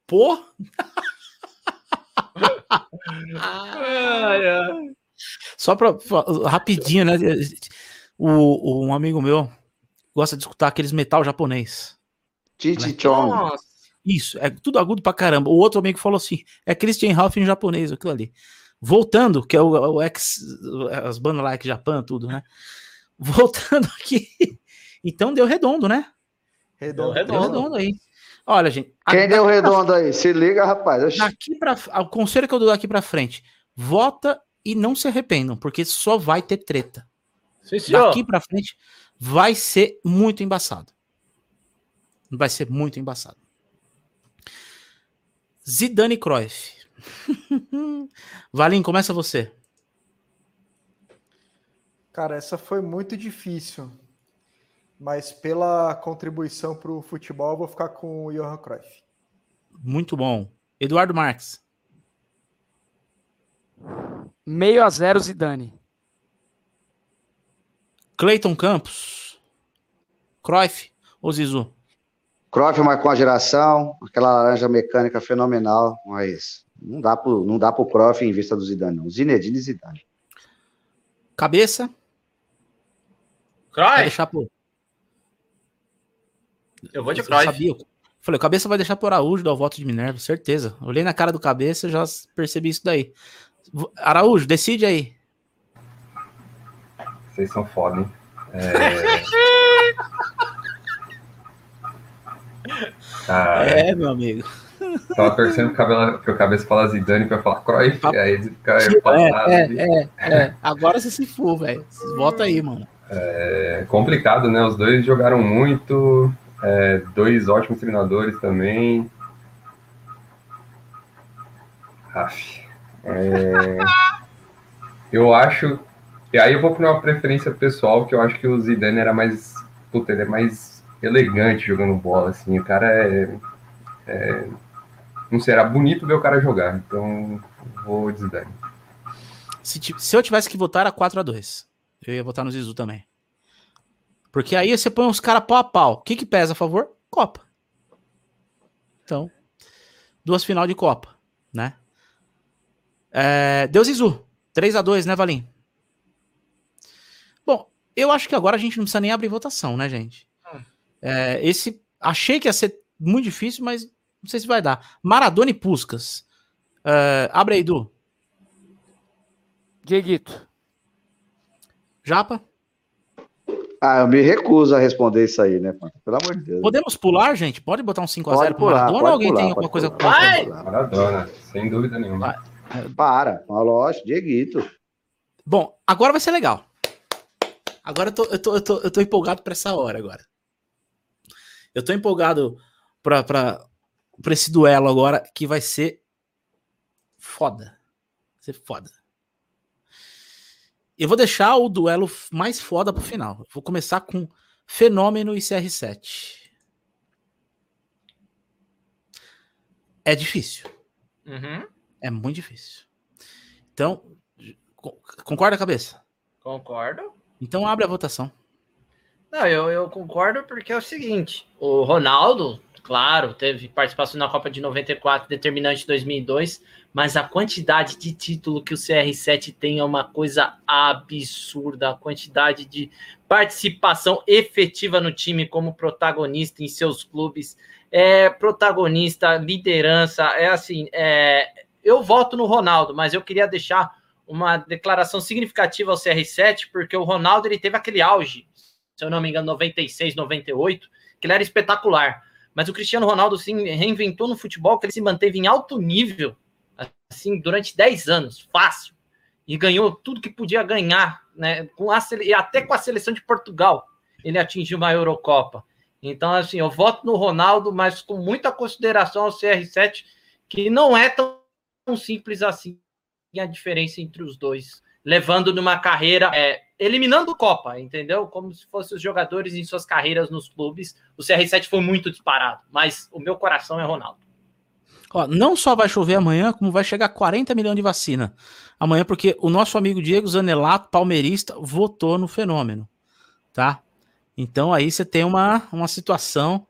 Pô! Só para rapidinho, né? O, um amigo meu gosta de escutar aqueles metal japonês. Chichi? Chong. Nossa. Isso, é tudo agudo pra caramba. O outro amigo falou assim: é Christian Ralph em japonês, aquilo ali. Voltando, que é o, o ex, as bandas lá que Japan, tudo, né? Voltando aqui. Então deu redondo, né? Redondo. Deu redondo aí. Olha, gente. Quem deu redondo aí? Se liga, rapaz. Daqui para o conselho que eu dou daqui para frente, vota e não se arrependam, porque só vai ter treta. Sim, daqui para frente vai ser muito embaçado. Vai ser muito embaçado. Zidane Cruyff. Valim, começa você. Cara, essa foi muito difícil. Mas pela contribuição para o futebol, eu vou ficar com o Johan Cruyff. Muito bom. Eduardo Marques. Meio a zero Zidane. Cleiton Campos. Cruyff ou Zizu? Cruyff marcou a geração, aquela laranja mecânica fenomenal, mas não dá pro, não dá pro Cruyff em vista do Zidane, não. Zinedine e Zidane. Cabeça. Cruyff. Vai deixar pro... Eu vou de Eu Cruyff. sabia. Falei, o cabeça vai deixar pro Araújo dar o voto de Minerva, certeza. Olhei na cara do cabeça já percebi isso daí. Araújo, decide aí. Vocês são foda, hein? É... É, meu amigo. Tava torcendo pro, cabelo, pro cabeça falar Zidane pra falar Cruyff, Papo- aí eles ficaram empatados. É, ali. é, é, é. Agora você se for, velho. Vota aí, mano. É complicado, né? Os dois jogaram muito, é, dois ótimos treinadores também. Aff. É, eu acho. E aí eu vou para uma preferência pessoal, que eu acho que o Zidane era mais. Puta, ele é mais elegante jogando bola, assim. O cara é. é não sei, era bonito ver o cara jogar. Então, vou de Zidane. Se, se eu tivesse que votar, era 4x2. Eu ia votar no Zizu também. Porque aí você põe uns caras pau a pau. O que, que pesa a favor? Copa. Então, duas final de Copa, né? É, deu Zizu. 3x2, né, Valim? Bom, eu acho que agora a gente não precisa nem abrir votação, né, gente? É, esse. Achei que ia ser muito difícil, mas não sei se vai dar. Maradona e Puscas. É, abre aí, Edu. Dieguito. Japa? Ah, eu me recuso a responder isso aí, né? pô? Pelo amor de Deus. Podemos pular, gente? Pode botar um 5x0 Pode pro pular, Maradona pode ou alguém pular, tem alguma coisa pular. Vai! Maradona, sem dúvida nenhuma. Vai. Para, uma lógico, Dieguito. Bom, agora vai ser legal. Agora eu tô, eu tô, eu tô, eu tô empolgado pra essa hora agora. Eu tô empolgado pra, pra, pra esse duelo agora que vai ser foda. Vai ser foda. Eu vou deixar o duelo mais foda pro final. Eu vou começar com Fenômeno e CR7. É difícil. Uhum, É muito difícil. Então, co- concorda, cabeça? concordo. Então abre a votação. Não, eu, eu concordo porque é o seguinte: o Ronaldo, claro, teve participação na Copa de 94, determinante em 2002, mas a quantidade de título que o CR7 tem é uma coisa absurda. A quantidade de participação efetiva no time como protagonista em seus clubes, é protagonista, liderança, é assim. É, eu voto no Ronaldo, mas eu queria deixar uma declaração significativa ao CR7, porque o Ronaldo ele teve aquele auge, se eu não me engano, 96, 98, que ele era espetacular. Mas o Cristiano Ronaldo se reinventou no futebol, que ele se manteve em alto nível assim, durante 10 anos, fácil. E ganhou tudo que podia ganhar, né? Com a, e até com a seleção de Portugal, ele atingiu uma Eurocopa. Então, assim, eu voto no Ronaldo, mas com muita consideração ao CR7, que não é tão simples assim a diferença entre os dois, levando numa carreira, é, eliminando Copa, entendeu? Como se fossem os jogadores em suas carreiras nos clubes. O CR7 foi muito disparado, mas o meu coração é Ronaldo. Ó, não só vai chover amanhã, como vai chegar 40 milhões de vacina amanhã, porque o nosso amigo Diego Zanelato, palmeirista, votou no fenômeno, tá? Então aí você tem uma, uma situação,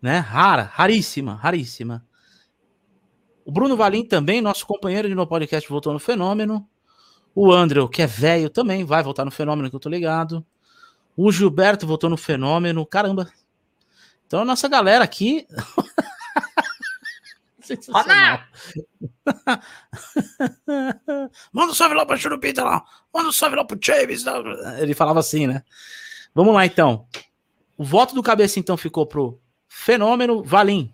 né, rara, raríssima, raríssima. O Bruno Valim também, nosso companheiro de no podcast, votou no fenômeno. O Andrew, que é velho, também vai votar no fenômeno, que eu tô ligado. O Gilberto votou no fenômeno. Caramba. Então a nossa galera aqui. Manda um salve lá pra Churupita lá. Manda um salve lá pro Chaves. Ele falava assim, né? Vamos lá, então. O voto do cabeça, então, ficou pro Fenômeno Valim.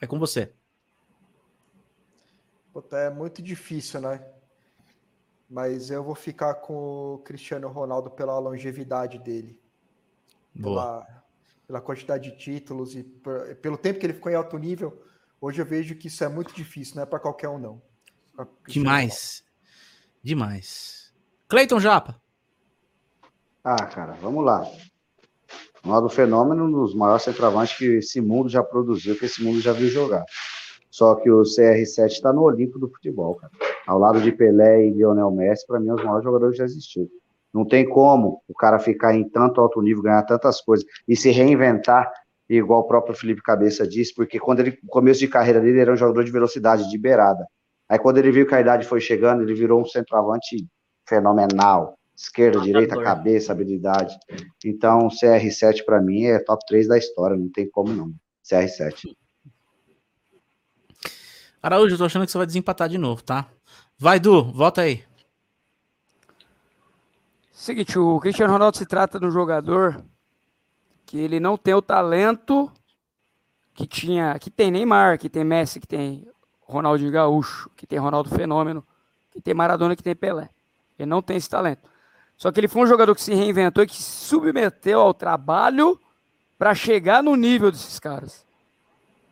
É com você. Puta, é muito difícil, né? Mas eu vou ficar com o Cristiano Ronaldo pela longevidade dele. Boa. Pela, pela quantidade de títulos e por, pelo tempo que ele ficou em alto nível Hoje eu vejo que isso é muito difícil, não é para qualquer um, não. Demais. Demais. Cleiton Japa. Ah, cara, vamos lá. Ronaldo Fenômeno, um dos maiores centroavantes que esse mundo já produziu, que esse mundo já viu jogar. Só que o CR7 está no Olimpo do futebol, cara. Ao lado de Pelé e Lionel Messi, para mim, os maiores jogadores que já existiram. Não tem como o cara ficar em tanto alto nível, ganhar tantas coisas e se reinventar igual o próprio Felipe Cabeça disse, porque quando ele, no começo de carreira dele, era um jogador de velocidade, de beirada. Aí quando ele viu que a idade foi chegando, ele virou um centroavante fenomenal. Esquerda, direita, cabeça, habilidade. Então, CR7 para mim é top 3 da história, não tem como não. CR7. Araújo, eu tô achando que você vai desempatar de novo, tá? Vai, Du, volta aí. Seguinte, o Cristiano Ronaldo se trata de um jogador que ele não tem o talento que tinha, que tem Neymar, que tem Messi, que tem Ronaldinho Gaúcho, que tem Ronaldo Fenômeno, que tem Maradona, que tem Pelé. Ele não tem esse talento. Só que ele foi um jogador que se reinventou e que se submeteu ao trabalho para chegar no nível desses caras.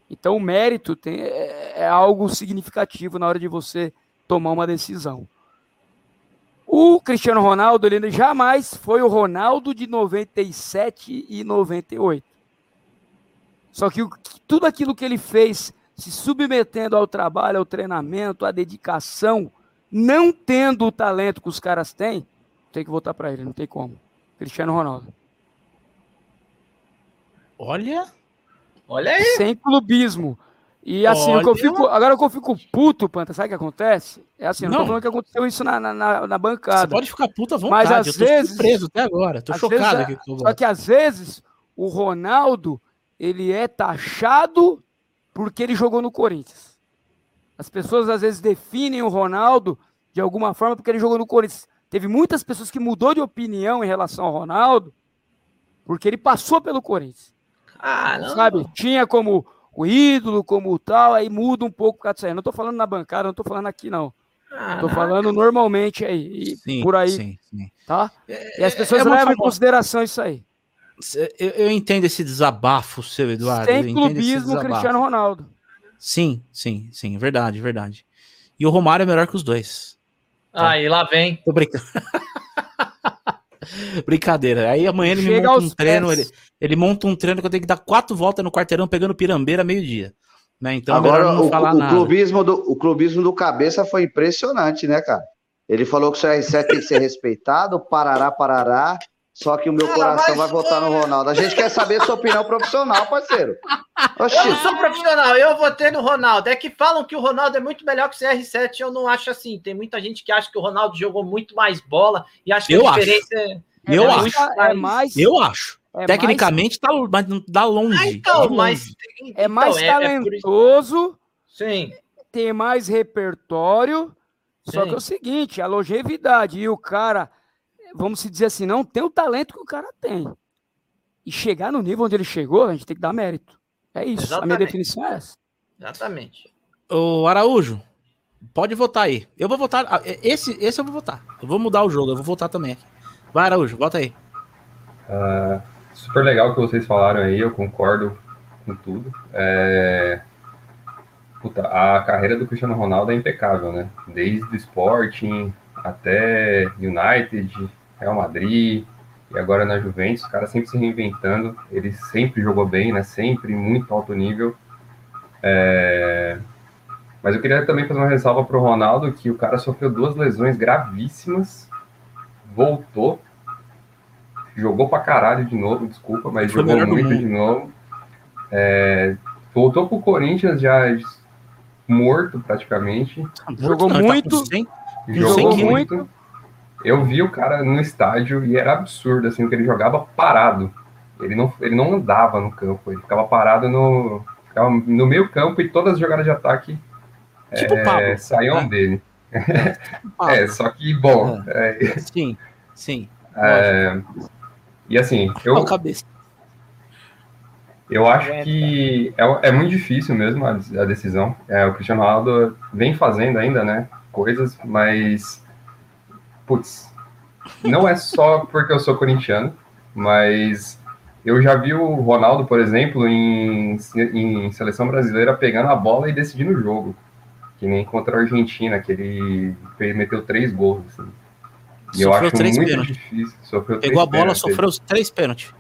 Então o mérito tem, é, é algo significativo na hora de você tomar uma decisão. O Cristiano Ronaldo ele jamais foi o Ronaldo de 97 e 98. Só que tudo aquilo que ele fez, se submetendo ao trabalho, ao treinamento, à dedicação, não tendo o talento que os caras têm, tem que voltar para ele, não tem como. Cristiano Ronaldo. Olha, olha aí. Sem clubismo. E assim, o que eu fico, agora que eu fico puto, Panta, sabe o que acontece? É assim, não, não tô falando que aconteceu isso na, na, na bancada. Você pode ficar puto à vontade, mas às vezes, preso até agora, tô chocado vezes, aqui. Só que às vezes o Ronaldo, ele é taxado porque ele jogou no Corinthians. As pessoas às vezes definem o Ronaldo de alguma forma porque ele jogou no Corinthians. Teve muitas pessoas que mudou de opinião em relação ao Ronaldo porque ele passou pelo Corinthians. Ah, não. Sabe? Tinha como o ídolo como tal, aí muda um pouco o caso. Não estou falando na bancada, não estou falando aqui, não. Estou ah, falando normalmente aí, sim, por aí, sim, sim. tá? É, e as pessoas é, é levam em consideração isso aí. Eu, eu, entendo esse desabafo, seu Eduardo. Sem clubismo, Cristiano Ronaldo. Sim, sim, sim, verdade, verdade. E o Romário é melhor que os dois. Tá? Aí, lá vem. Tô brincando. Brincadeira. Aí amanhã ele Chega monta um treino, ele, ele, monta um treino que eu tenho que dar quatro voltas no quarteirão pegando pirambeira meio-dia. Né? Então Agora, não o, falar o, nada. Clubismo do, o clubismo do cabeça foi impressionante, né, cara? Ele falou que o CR7 tem que ser respeitado, parará, parará. Só que o meu coração vai votar no Ronaldo. A gente quer saber sua opinião profissional, parceiro. Oxi. Eu não sou profissional, eu votei no Ronaldo. É que falam que o Ronaldo é muito melhor que o CR7, eu não acho assim. Tem muita gente que acha que o Ronaldo jogou muito mais bola e acha que eu a diferença acho. é. Eu, é acho. É mais, eu acho. É Tecnicamente mais... tá, mas dá longe. Ah, então, longe. mas é mais então, é, é talentoso. Sim. Tem mais repertório. Sim. Só que é o seguinte, a longevidade e o cara vamos se dizer assim, não tem o talento que o cara tem. E chegar no nível onde ele chegou, a gente tem que dar mérito. É isso. Exatamente. A minha definição é essa. Exatamente. O Araújo, Pode votar aí. Eu vou votar. ah, Esse, esse eu vou votar. Eu vou mudar o jogo, eu vou votar também aqui. Vai, Araújo, vota aí. Ah, super legal o que vocês falaram aí, eu concordo com tudo. É, puta, a carreira do Cristiano Ronaldo é impecável, né? Desde o Sporting até United, Real Madrid e agora na Juventus, o cara sempre se reinventando. Ele sempre jogou bem, né? Sempre muito alto nível. É, Mas eu queria também fazer uma ressalva para o Ronaldo, que o cara sofreu duas lesões gravíssimas, voltou, jogou pra caralho de novo, desculpa, mas Foi o jogou muito de novo. É, voltou pro Corinthians já morto praticamente. Jogou tá muito. 100. Jogou Jogou muito. Eu vi o cara no estádio e era absurdo, assim, que ele jogava parado. Ele não, ele não andava no campo, ele ficava parado no, ficava no meio campo e todas as jogadas de ataque Tipo o Pablo. é, saíam né? dele. Pablo. É, só que, bom, é, Sim, sim. é, e assim, Eu... eu, cabeça. Eu acho que é, é muito difícil mesmo a, a decisão. É, o Cristiano Ronaldo vem fazendo ainda, né? Coisas, mas. Putz. Não é só porque eu sou corintiano, mas eu já vi o Ronaldo, por exemplo, em, em seleção brasileira pegando a bola e decidindo o jogo. Que nem contra a Argentina, que ele fez- meteu três gols. assim. E eu Sofreu acho três muito pênaltis. difícil. Sofreu Pegou a bola, pênaltis. sofreu três pênaltis.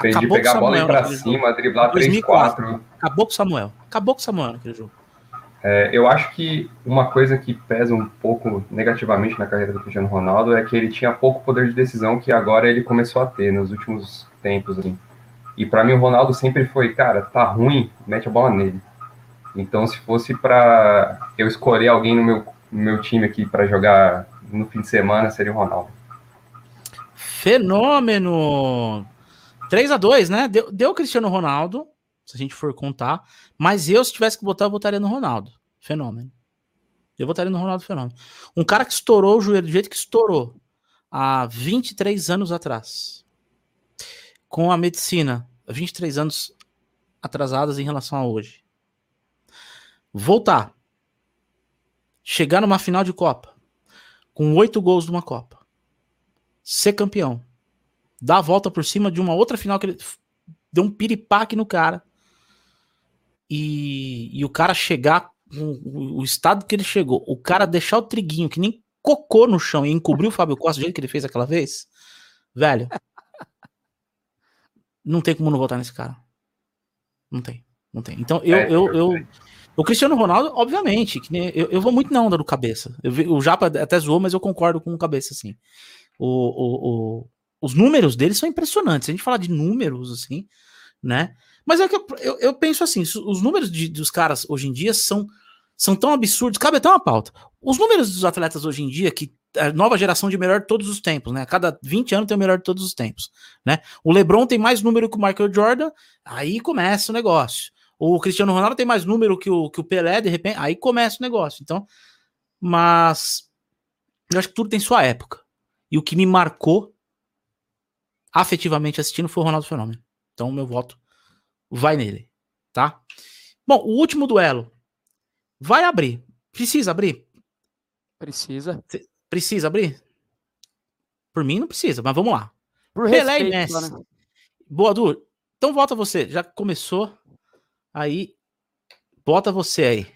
Fez de Acabou com o pegar a bola e ir Samuel pra cima, driblar 2004. 3-4. Acabou com o Samuel. Acabou com o Samuel naquele jogo. É, eu acho que uma coisa que pesa um pouco negativamente na carreira do Cristiano Ronaldo é que ele tinha pouco poder de decisão que agora ele começou a ter nos últimos tempos. Assim. E para mim o Ronaldo sempre foi, cara, tá ruim, mete a bola nele. Então se fosse para eu escolher alguém no meu, no meu time aqui para jogar no fim de semana seria o Ronaldo. Fenômeno! 3 a 2 né? Deu, deu Cristiano Ronaldo, se a gente for contar. Mas eu, se tivesse que botar, eu votaria no Ronaldo. Fenômeno. Eu votaria no Ronaldo Fenômeno. Um cara que estourou o joelho do jeito que estourou há 23 anos atrás. Com a medicina, 23 anos atrasadas em relação a hoje. Voltar. Chegar numa final de Copa. Com oito gols numa Copa ser campeão, dar a volta por cima de uma outra final que ele deu um piripaque no cara e, e o cara chegar com o, o estado que ele chegou, o cara deixar o triguinho que nem cocô no chão e encobrir o Fábio Costa do jeito que ele fez aquela vez, velho, não tem como não votar nesse cara. Não tem, não tem. Então eu, É, eu, eu, o Cristiano Ronaldo, obviamente, que eu, eu vou muito na onda do cabeça. Eu o Japa até zoou, mas eu concordo com o cabeça, assim. O, o, o- os números dele são impressionantes. Se a gente falar de números, assim, né? Mas é que eu, eu, eu penso assim: os os números de- dos caras hoje em dia são, são tão absurdos. Cabe até uma pauta. Os números dos atletas hoje em dia, que a nova geração de melhor de todos os tempos, né? Cada 20 anos tem o melhor de todos os tempos, né? O LeBron tem mais número que o Michael Jordan, aí começa o negócio. O Cristiano Ronaldo tem mais número que o, que o Pelé, de repente, aí começa o negócio. Então, mas eu acho que tudo tem sua época. E o que me marcou afetivamente assistindo foi o Ronaldo Fenômeno. Então, meu voto vai nele, tá? Bom, o último duelo vai abrir. Precisa abrir? Precisa. Precisa abrir? Por mim não precisa, mas vamos lá. Por Pelé e respeito, Messi. né? Boa, Du. Então volta você. Já começou. Aí, bota você aí.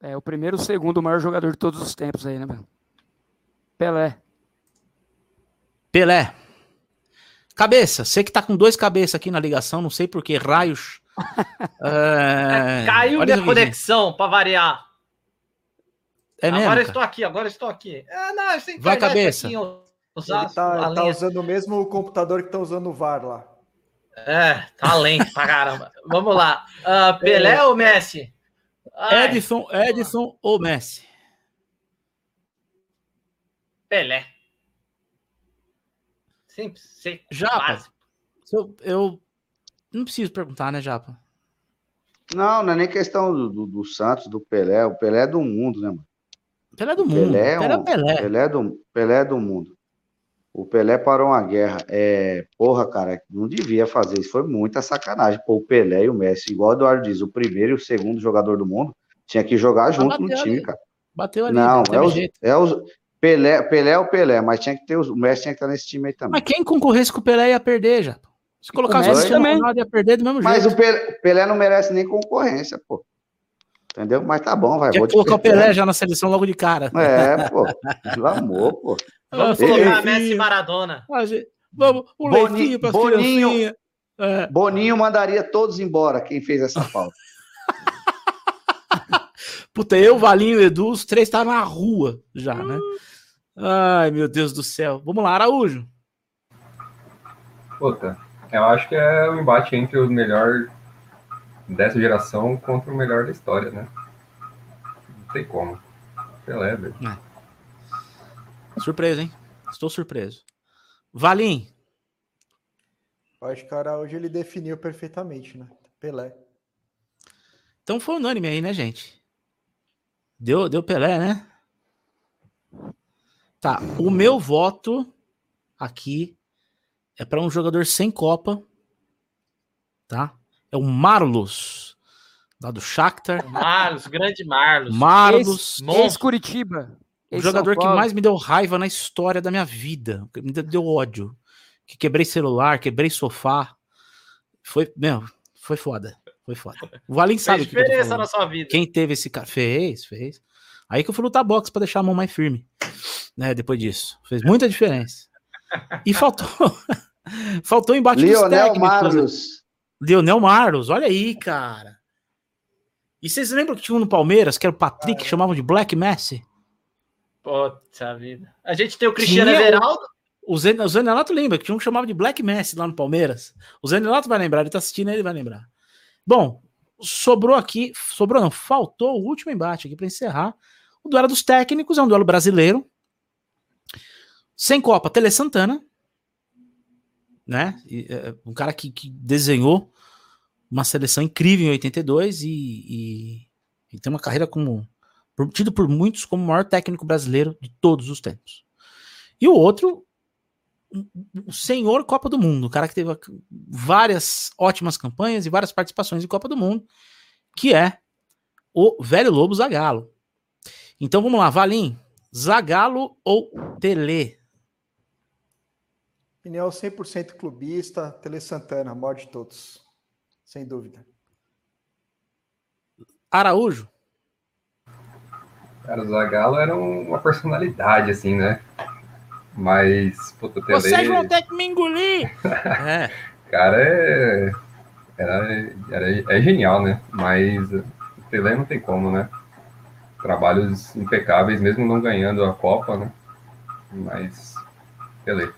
É o primeiro ou segundo maior jogador de todos os tempos aí, né, meu? Pelé. Pelé. Cabeça, você que tá com dois cabeças aqui na ligação, não sei por que, raios. É, Caiu olha minha conexão para variar. É mesmo, agora eu cara? estou aqui, agora eu estou aqui. É, não, eu sei Vai, internet cabeça. aqui, ó, usar Ele tá, tá usando o mesmo computador que tá usando o VAR lá. É, tá lento pra caramba. Vamos lá. Ah, Pelé É. ou Messi? Ai, Edson, Edson ou Messi? Pelé. Simples, seco, Japa. básico. Eu, eu não preciso perguntar, né, Japa? Não, não é nem questão do, do, do Santos, do Pelé. O Pelé é do mundo, né, mano? Pelé é do mundo. Pelé é Pelé é um- Pelé. Pelé do, Pelé é do mundo. O Pelé parou uma guerra. É, porra, cara, não devia fazer isso. Foi muita sacanagem. Pô, o Pelé e o Messi, igual o Eduardo diz, o primeiro e o segundo jogador do mundo, Tinha que jogar junto no time, ali. cara. Bateu ali. Não, é os, jeito. é os. Pelé, Pelé é o Pelé, mas tinha que ter os. O Messi tinha que estar nesse time aí também. Mas quem concorresse com o Pelé ia perder já. Se colocasse o Messi também. Ronaldo ia perder do mesmo Mas jeito. o Pelé, Pelé não merece nem concorrência, pô. Entendeu? Mas tá bom, vai. Vou colocar o Pelé. Já na seleção logo de cara. É, pô. Pelo amor, pô. Vamos colocar. Messi e Maradona. Vamos, o Boni- leitinho Boninho. É. Boninho mandaria todos embora, quem fez essa falta. Puta, eu, Valinho e Edu, os três estavam na rua já, né? Ai, meu Deus do céu. Vamos lá, Araújo. Puta, eu acho que é o embate entre o melhor dessa geração contra o melhor da história, né? Não tem como. Pelé, velho. Surpreso, hein? Estou surpreso. Valim, Eu acho que o Araújo ele definiu perfeitamente, né? Pelé. então foi unânime aí, né, gente? Deu, deu Pelé, né? Tá, o meu voto aqui é para um jogador sem Copa, tá? É o Marlos, lá do Shakhtar. Marlos, grande Marlos. Marlos. Ex-Curitiba. o ex jogador que mais me deu raiva na história da minha vida, que me deu ódio, que quebrei celular, quebrei sofá, foi, meu, foi foda, foi foda. O Valim sabe Fez que diferença na sua vida. Quem teve esse cara? Fez, fez. Aí que eu fui lutar boxe pra deixar a mão mais firme. Né, depois disso. Fez muita diferença. E faltou. faltou o embate dos Lionel técnicos. Marlos. Leonel Marlos, olha aí, cara. E vocês lembram que tinha um no Palmeiras, que era o Patrick, que chamavam de Black Messi? Puta vida. A gente tem o Cristiano Tinha o- Everaldo. O Zen- o Zenelato lembra que tinha um que chamava de Black Messi lá no Palmeiras. O Zenelato vai lembrar, ele tá assistindo, ele vai lembrar. Bom, sobrou aqui, sobrou não, faltou o último embate aqui para encerrar. O duelo dos técnicos é um duelo brasileiro. Sem Copa, Tele Santana, né? É, um cara que, que desenhou uma seleção incrível em 82 e, e, e tem uma carreira como tido por muitos como o maior técnico brasileiro de todos os tempos. E o outro, o senhor Copa do Mundo, o cara que teve várias ótimas campanhas e várias participações em Copa do Mundo, que é o velho Lobo Zagalo. Então vamos lá, Valim, Zagalo ou Tele? Opinião 100% clubista, Tele Santana, maior de todos. Sem dúvida. Araújo? Cara, o Zagallo era um- uma personalidade, assim, né? Mas, puta, Tele, Vocês vão ter que me engolir! é, cara, é, era, era- é genial, né? Mas o Tele não tem como, né? Trabalhos impecáveis, mesmo não ganhando a Copa, né? Mas, Tele.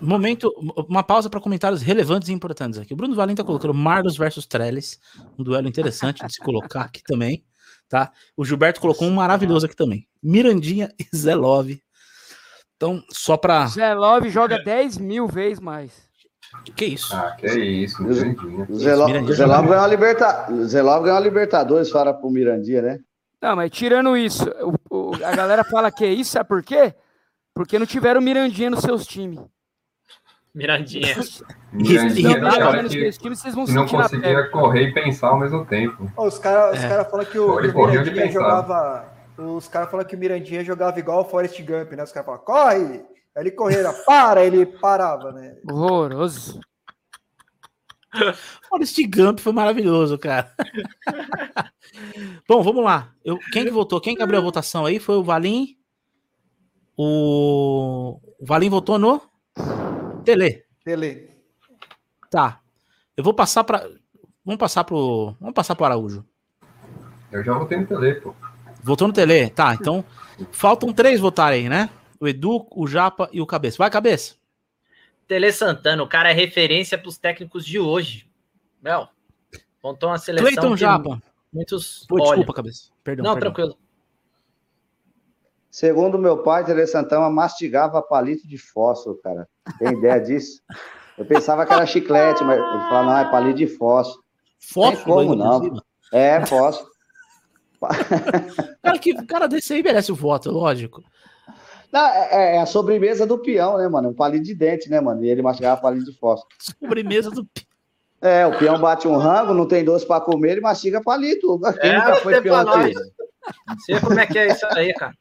momento, uma pausa para comentários relevantes e importantes aqui. O Bruno Valim tá colocando Marlos versus Trellis, um duelo interessante de se colocar aqui também, tá? O Gilberto colocou um maravilhoso aqui também. Mirandinha e Zé Love. Então, só para Zé Love joga 10 mil vezes mais. que isso? Ah, que isso, Mirandinha. O Zé Lo- Mirandinha o Zé Love ganhou a Liberta- o Zé Love ganhou a Libertadores, fora pro Mirandinha, né? Não, mas tirando isso, o- o- a galera fala que é isso, sabe por quê? Porque não tiveram Mirandinha nos seus times. Mirandinha. Mirandinha Não, cara que, times vocês vão não conseguia correr e pensar ao mesmo tempo. Os caras os É. cara falam que o, o correu Mirandinha jogava. Os caras falam que o Mirandinha jogava igual o Forrest Gump, né? Os caras falam, corre! Aí ele corria, para, ele parava, né? Horroroso. Forrest Gump foi maravilhoso, cara. Bom, vamos lá. Eu, quem que votou? Quem que abriu a votação aí? Foi o Valim? O, o Valim votou no Tele. Tele. Tá. Eu vou passar para Vamos passar pro Vamos passar pro Araújo. Eu já votei no Tele, pô. Votou no Tele? Tá, então faltam três votarem, né? O Edu, o Japa e o Cabeça. Vai, Cabeça. Tele Santana, o cara é referência para os técnicos de hoje. Meu, montou uma seleção Cleiton Japa. muitos Pô, desculpa, Cabeça. Perdão, Não, perdão. tranquilo. Segundo meu pai, Tele Santana mastigava palito de fósforo, cara. Tem ideia disso? Eu pensava que era chiclete, mas ele falou, não, é palito de fósforo. Fósforo, como não. É, fósforo. Cara, que, cara desse aí merece o voto, lógico. Não, é, é a sobremesa do peão, né, mano? Um palito de dente, né, mano? E ele mastigava palito de fósforo. Sobremesa do. É, o peão bate um rango, não tem doce para comer, ele mastiga palito. Quem É, nunca foi peão pra aqui? nós. Sei como é que é isso aí, cara.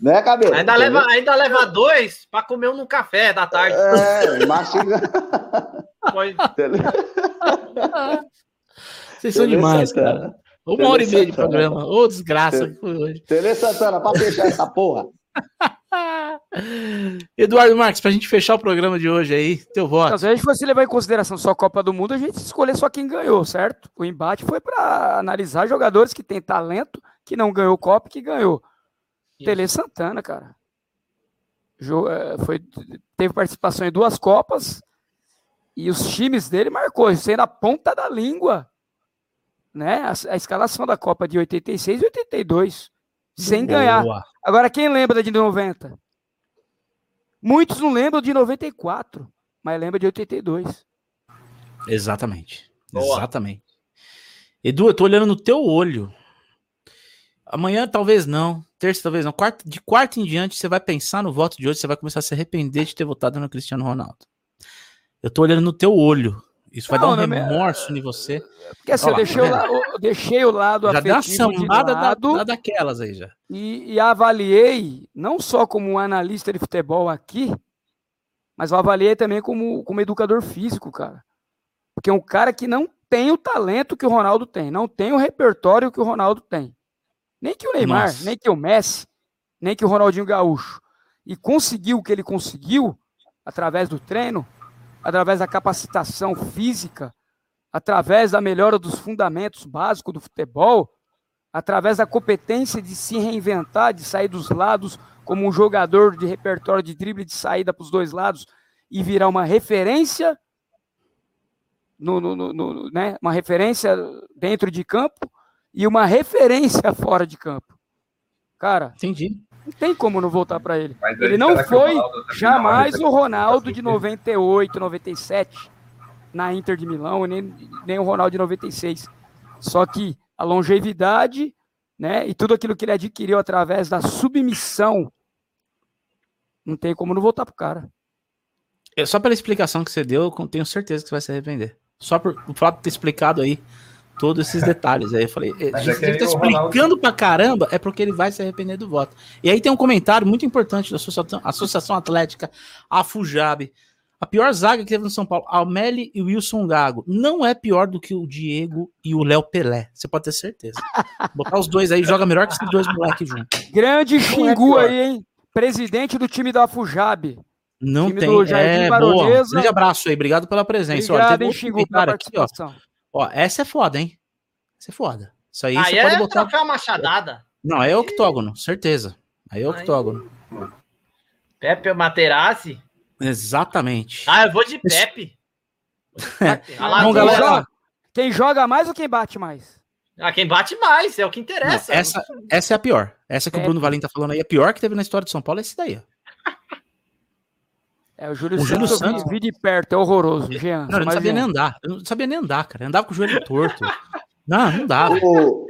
Né, cabelo? Ainda leva, ainda leva dois pra comer um no café da tarde. É, mastiga. Foi- Vocês são Tele demais, Santana. cara. Uma hora e meia de programa. Ô, desgraça Tele-. Tele Santana, pra fechar essa porra. Eduardo Marques, pra gente fechar o programa de hoje aí, teu voto. Se a gente fosse levar em consideração só a Copa do Mundo, a gente escolher só quem ganhou, certo? O embate foi para analisar jogadores que têm talento, que não ganhou Copa e que ganhou. Tele Santana, cara. Eh, foi, teve participação em duas Copas e os times dele marcou, sendo a ponta da língua. Né? A, a escalação da Copa de 86 e 82. Sem ganhar. Boa. Agora, quem lembra da de 90? Muitos não lembram de 94, mas lembra de 82. Exatamente. Boa. Exatamente. Edu, eu tô olhando no teu olho. Amanhã talvez não. Terça talvez não. Quarta, de quarta em diante, você vai pensar no voto de hoje, você vai começar a se arrepender de ter votado no Cristiano Ronaldo. Eu tô olhando no teu olho. Isso vai Não, dar um minha- remorso em você. Porque assim, Olha eu lá, deixei, tá o la- eu deixei o lado Já deu uma afetivo de sambada da, lado da- daquelas aí já. e, e avaliei, não só como um analista de futebol aqui, mas eu avaliei também como, como educador físico, cara. Porque é um cara que não tem o talento que o Ronaldo tem, não tem o repertório que o Ronaldo tem. Nem que o Neymar, Nossa. nem que o Messi, nem que o Ronaldinho Gaúcho. E conseguiu o que ele conseguiu através do treino, através da capacitação física, através da melhora dos fundamentos básicos do futebol, através da competência de se reinventar, de sair dos lados como um jogador de repertório de drible de saída para os dois lados e virar uma referência no, no- no- né, uma referência dentro de campo e uma referência fora de campo. Cara, Entendi. Não tem como não voltar para ele. Mas Ele não foi Ronaldo até jamais o Ronaldo vai de ser- 98, 97 na Inter de Milão, nem, nem o Ronaldo de 96. Só que a longevidade, né, e tudo aquilo que ele adquiriu através da submissão, não tem como não voltar pro cara. É, Só pela explicação que você deu, eu tenho certeza que você vai se arrepender. Só por o fato de ter explicado aí todos esses detalhes aí. Eu falei, Mas se é ele tá o Ronaldo- explicando pra caramba, é porque ele vai se arrepender do voto. E aí tem um comentário muito importante da Associação, Associação Atlética, a Fujab. A pior zaga que teve no São Paulo, Almeli e Wilson Gago. Não é pior do que o Diego e o Léo Pelé. Você pode ter certeza. Botar os dois aí, joga melhor que esses dois moleques juntos. Grande é Xingu pior. aí, hein? Presidente do time da Fujab. Não Time tem. do Jardim É, boa. Grande abraço aí, obrigado pela presença. Olha, Obrigado, teve hein, Xingu, aqui, ó. Ó, essa é foda, hein? Essa é foda. Isso aí Aí você pode é botar. troféu machadada. Não, é octógono, certeza. Aí é Aí- octógono. Pepe Materazzi. Exatamente. Ah, eu vou de Pepe. Bom, Alagoas. galera, joga- Quem joga mais ou quem bate mais? Ah, quem bate mais, é o que Não, interessa. essa, essa é a pior. Essa que o É. Bruno Valim tá falando aí, a pior que teve na história de São Paulo é esse daí. ó. É, o Júlio O Júlio Santos, eu vi- Santos- de perto, é horroroso, Jean. Não, ele não sabia nem andar. Eu não sabia nem andar, cara. Eu andava com o joelho torto. Não, não dava. O-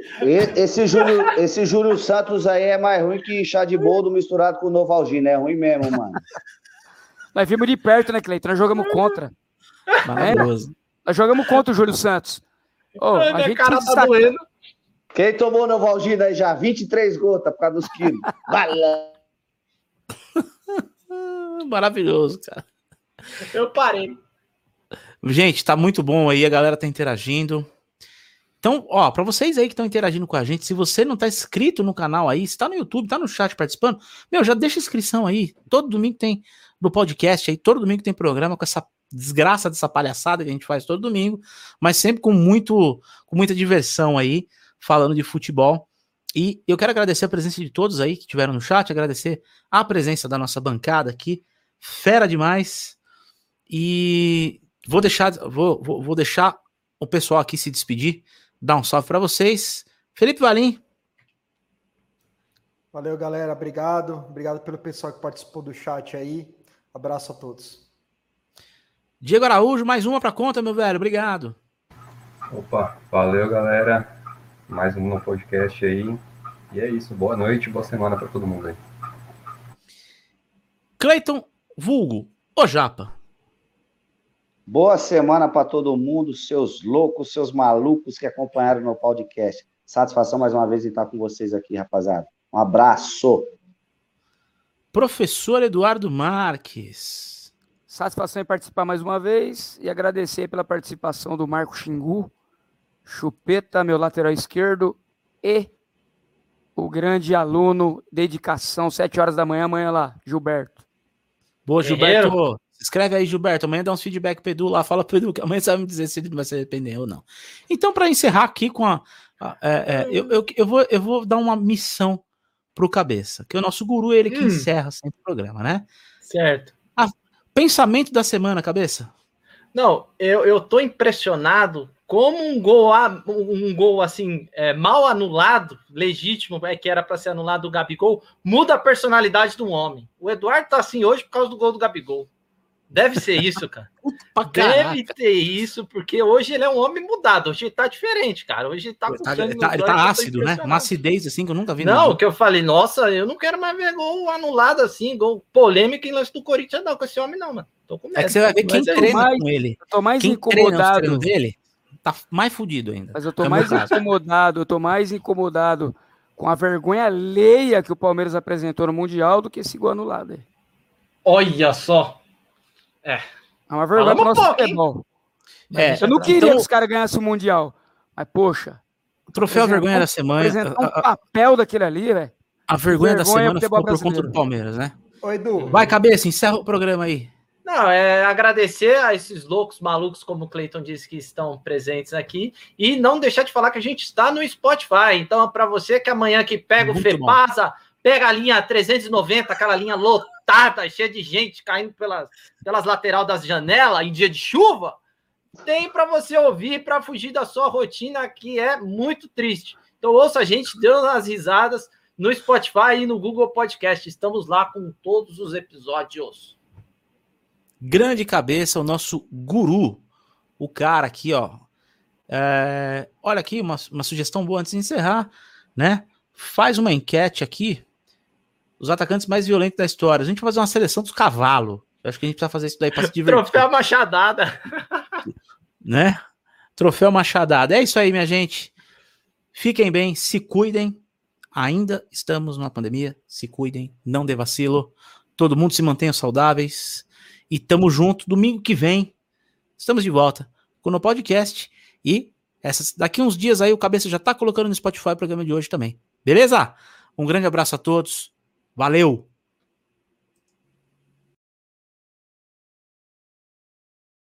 esse, Júlio, esse Júlio Santos aí é mais ruim que chá de boldo misturado com Novalgina. É ruim mesmo, mano. Nós vimos de perto, né, Cleiton? Nós jogamos contra. Maravilhoso. Nós jogamos contra o Júlio Santos. Ô, Ai, a minha gente cara tá destacar- doendo. Quem tomou Novalgina aí já? 23 gotas por causa dos quilos. Bala. Maravilhoso, cara. Eu parei. Gente, tá muito bom aí, a galera tá interagindo. Então, ó, pra vocês aí que estão interagindo com a gente, se você não tá inscrito no canal aí, se tá no YouTube, tá no chat participando, meu, já deixa inscrição aí. Todo domingo tem no podcast aí, todo domingo tem programa com essa desgraça dessa palhaçada que a gente faz todo domingo, mas sempre com muito com muita diversão aí, falando de futebol. E eu quero agradecer a presença de todos aí que estiveram no chat, agradecer a presença da nossa bancada aqui, fera demais. E vou deixar, vou, vou, vou deixar o pessoal aqui se despedir, dar um salve para vocês. Felipe Valim, Valeu, galera. Obrigado. Obrigado pelo pessoal que participou do chat aí. Abraço a todos. Diego Araújo, mais uma para conta, meu velho. Obrigado. Opa, valeu, galera. Mais um no podcast aí. E é isso. Boa noite, boa semana pra todo mundo aí. Cleiton Vulgo, o Japa. Boa semana para todo mundo, seus loucos, seus malucos que acompanharam no podcast. Satisfação mais uma vez em estar com vocês aqui, rapaziada. Um abraço. Professor Eduardo Marques. Satisfação em participar mais uma vez e agradecer pela participação do Marco Xingu, Chupeta, meu lateral esquerdo, e o grande aluno, dedicação, sete horas da manhã, amanhã lá, Gilberto. Boa, Gilberto. Escreve aí, Gilberto. Amanhã dá uns feedback pro Edu lá. Fala pro Edu que amanhã você vai me dizer se ele vai se arrepender ou não. Então, para encerrar aqui com a. a é, é, eu, eu, eu, vou, eu vou dar uma missão pro cabeça, que o nosso guru ele que hum. encerra sempre o programa, né? Certo. Ah, pensamento da semana, cabeça. Não, eu, eu tô impressionado como um gol, um gol assim, é, mal anulado, legítimo, é, que era para ser anulado do Gabigol, muda a personalidade do homem. O Eduardo tá assim hoje por causa do gol do Gabigol. Deve ser isso, cara. Deve ter isso, porque hoje ele é um homem mudado. Hoje ele tá diferente, cara. Hoje ele tá com tá, ele tá, ele tá ácido, né? Uma acidez assim que eu nunca vi. Não, o que eu falei, nossa, eu não quero mais ver gol anulado assim, gol polêmico em lance do Corinthians, não, com esse homem, não, mano. Tô com medo. É que você vai ver quem treina mais, com ele. Eu tô mais quem incomodado dele, tá mais fudido ainda. Mas eu tô mais incomodado, eu tô mais incomodado com a vergonha alheia que o Palmeiras apresentou no Mundial do que esse gol anulado aí. Olha só. É. É uma vergonha pro nosso futebol. É, eu não queria então... que os caras ganhassem o Mundial. Mas, poxa. O troféu vergonha da semana. um papel daquele ali, velho. A vergonha, vergonha da semana ficou por conta do Palmeiras, né? Oi, Edu. Vai, cabeça, encerra o programa aí. Não, é agradecer a esses loucos malucos, como o Cleiton disse, que estão presentes aqui. E não deixar de falar que a gente está no Spotify. Então, para você que amanhã que pega Muito o FEPASA, bom. pega a linha 390, aquela linha lotada lotada, cheia de gente caindo pelas, pelas lateral das janelas em dia de chuva, tem para você ouvir para fugir da sua rotina que é muito triste. Então ouça a gente dando as risadas no Spotify e no Google Podcast. Estamos lá com todos os episódios. Grande cabeça, o nosso guru, o cara aqui, ó. É, olha aqui, uma, uma sugestão boa antes de encerrar, né? Faz uma enquete aqui os atacantes mais violentos da história. A gente vai fazer uma seleção dos cavalos. Eu acho que a gente precisa fazer isso daí para se divertir. Troféu Machadada. né? Troféu Machadada. É isso aí, minha gente. Fiquem bem, se cuidem. Ainda estamos numa pandemia. Se cuidem, não dê vacilo. Todo mundo se mantenha saudáveis. E tamo junto. Domingo que vem, estamos de volta com o podcast. E essas, daqui uns dias aí o Cabeça já tá colocando no Spotify o programa de hoje também. Beleza? Um grande abraço a todos. Valeu!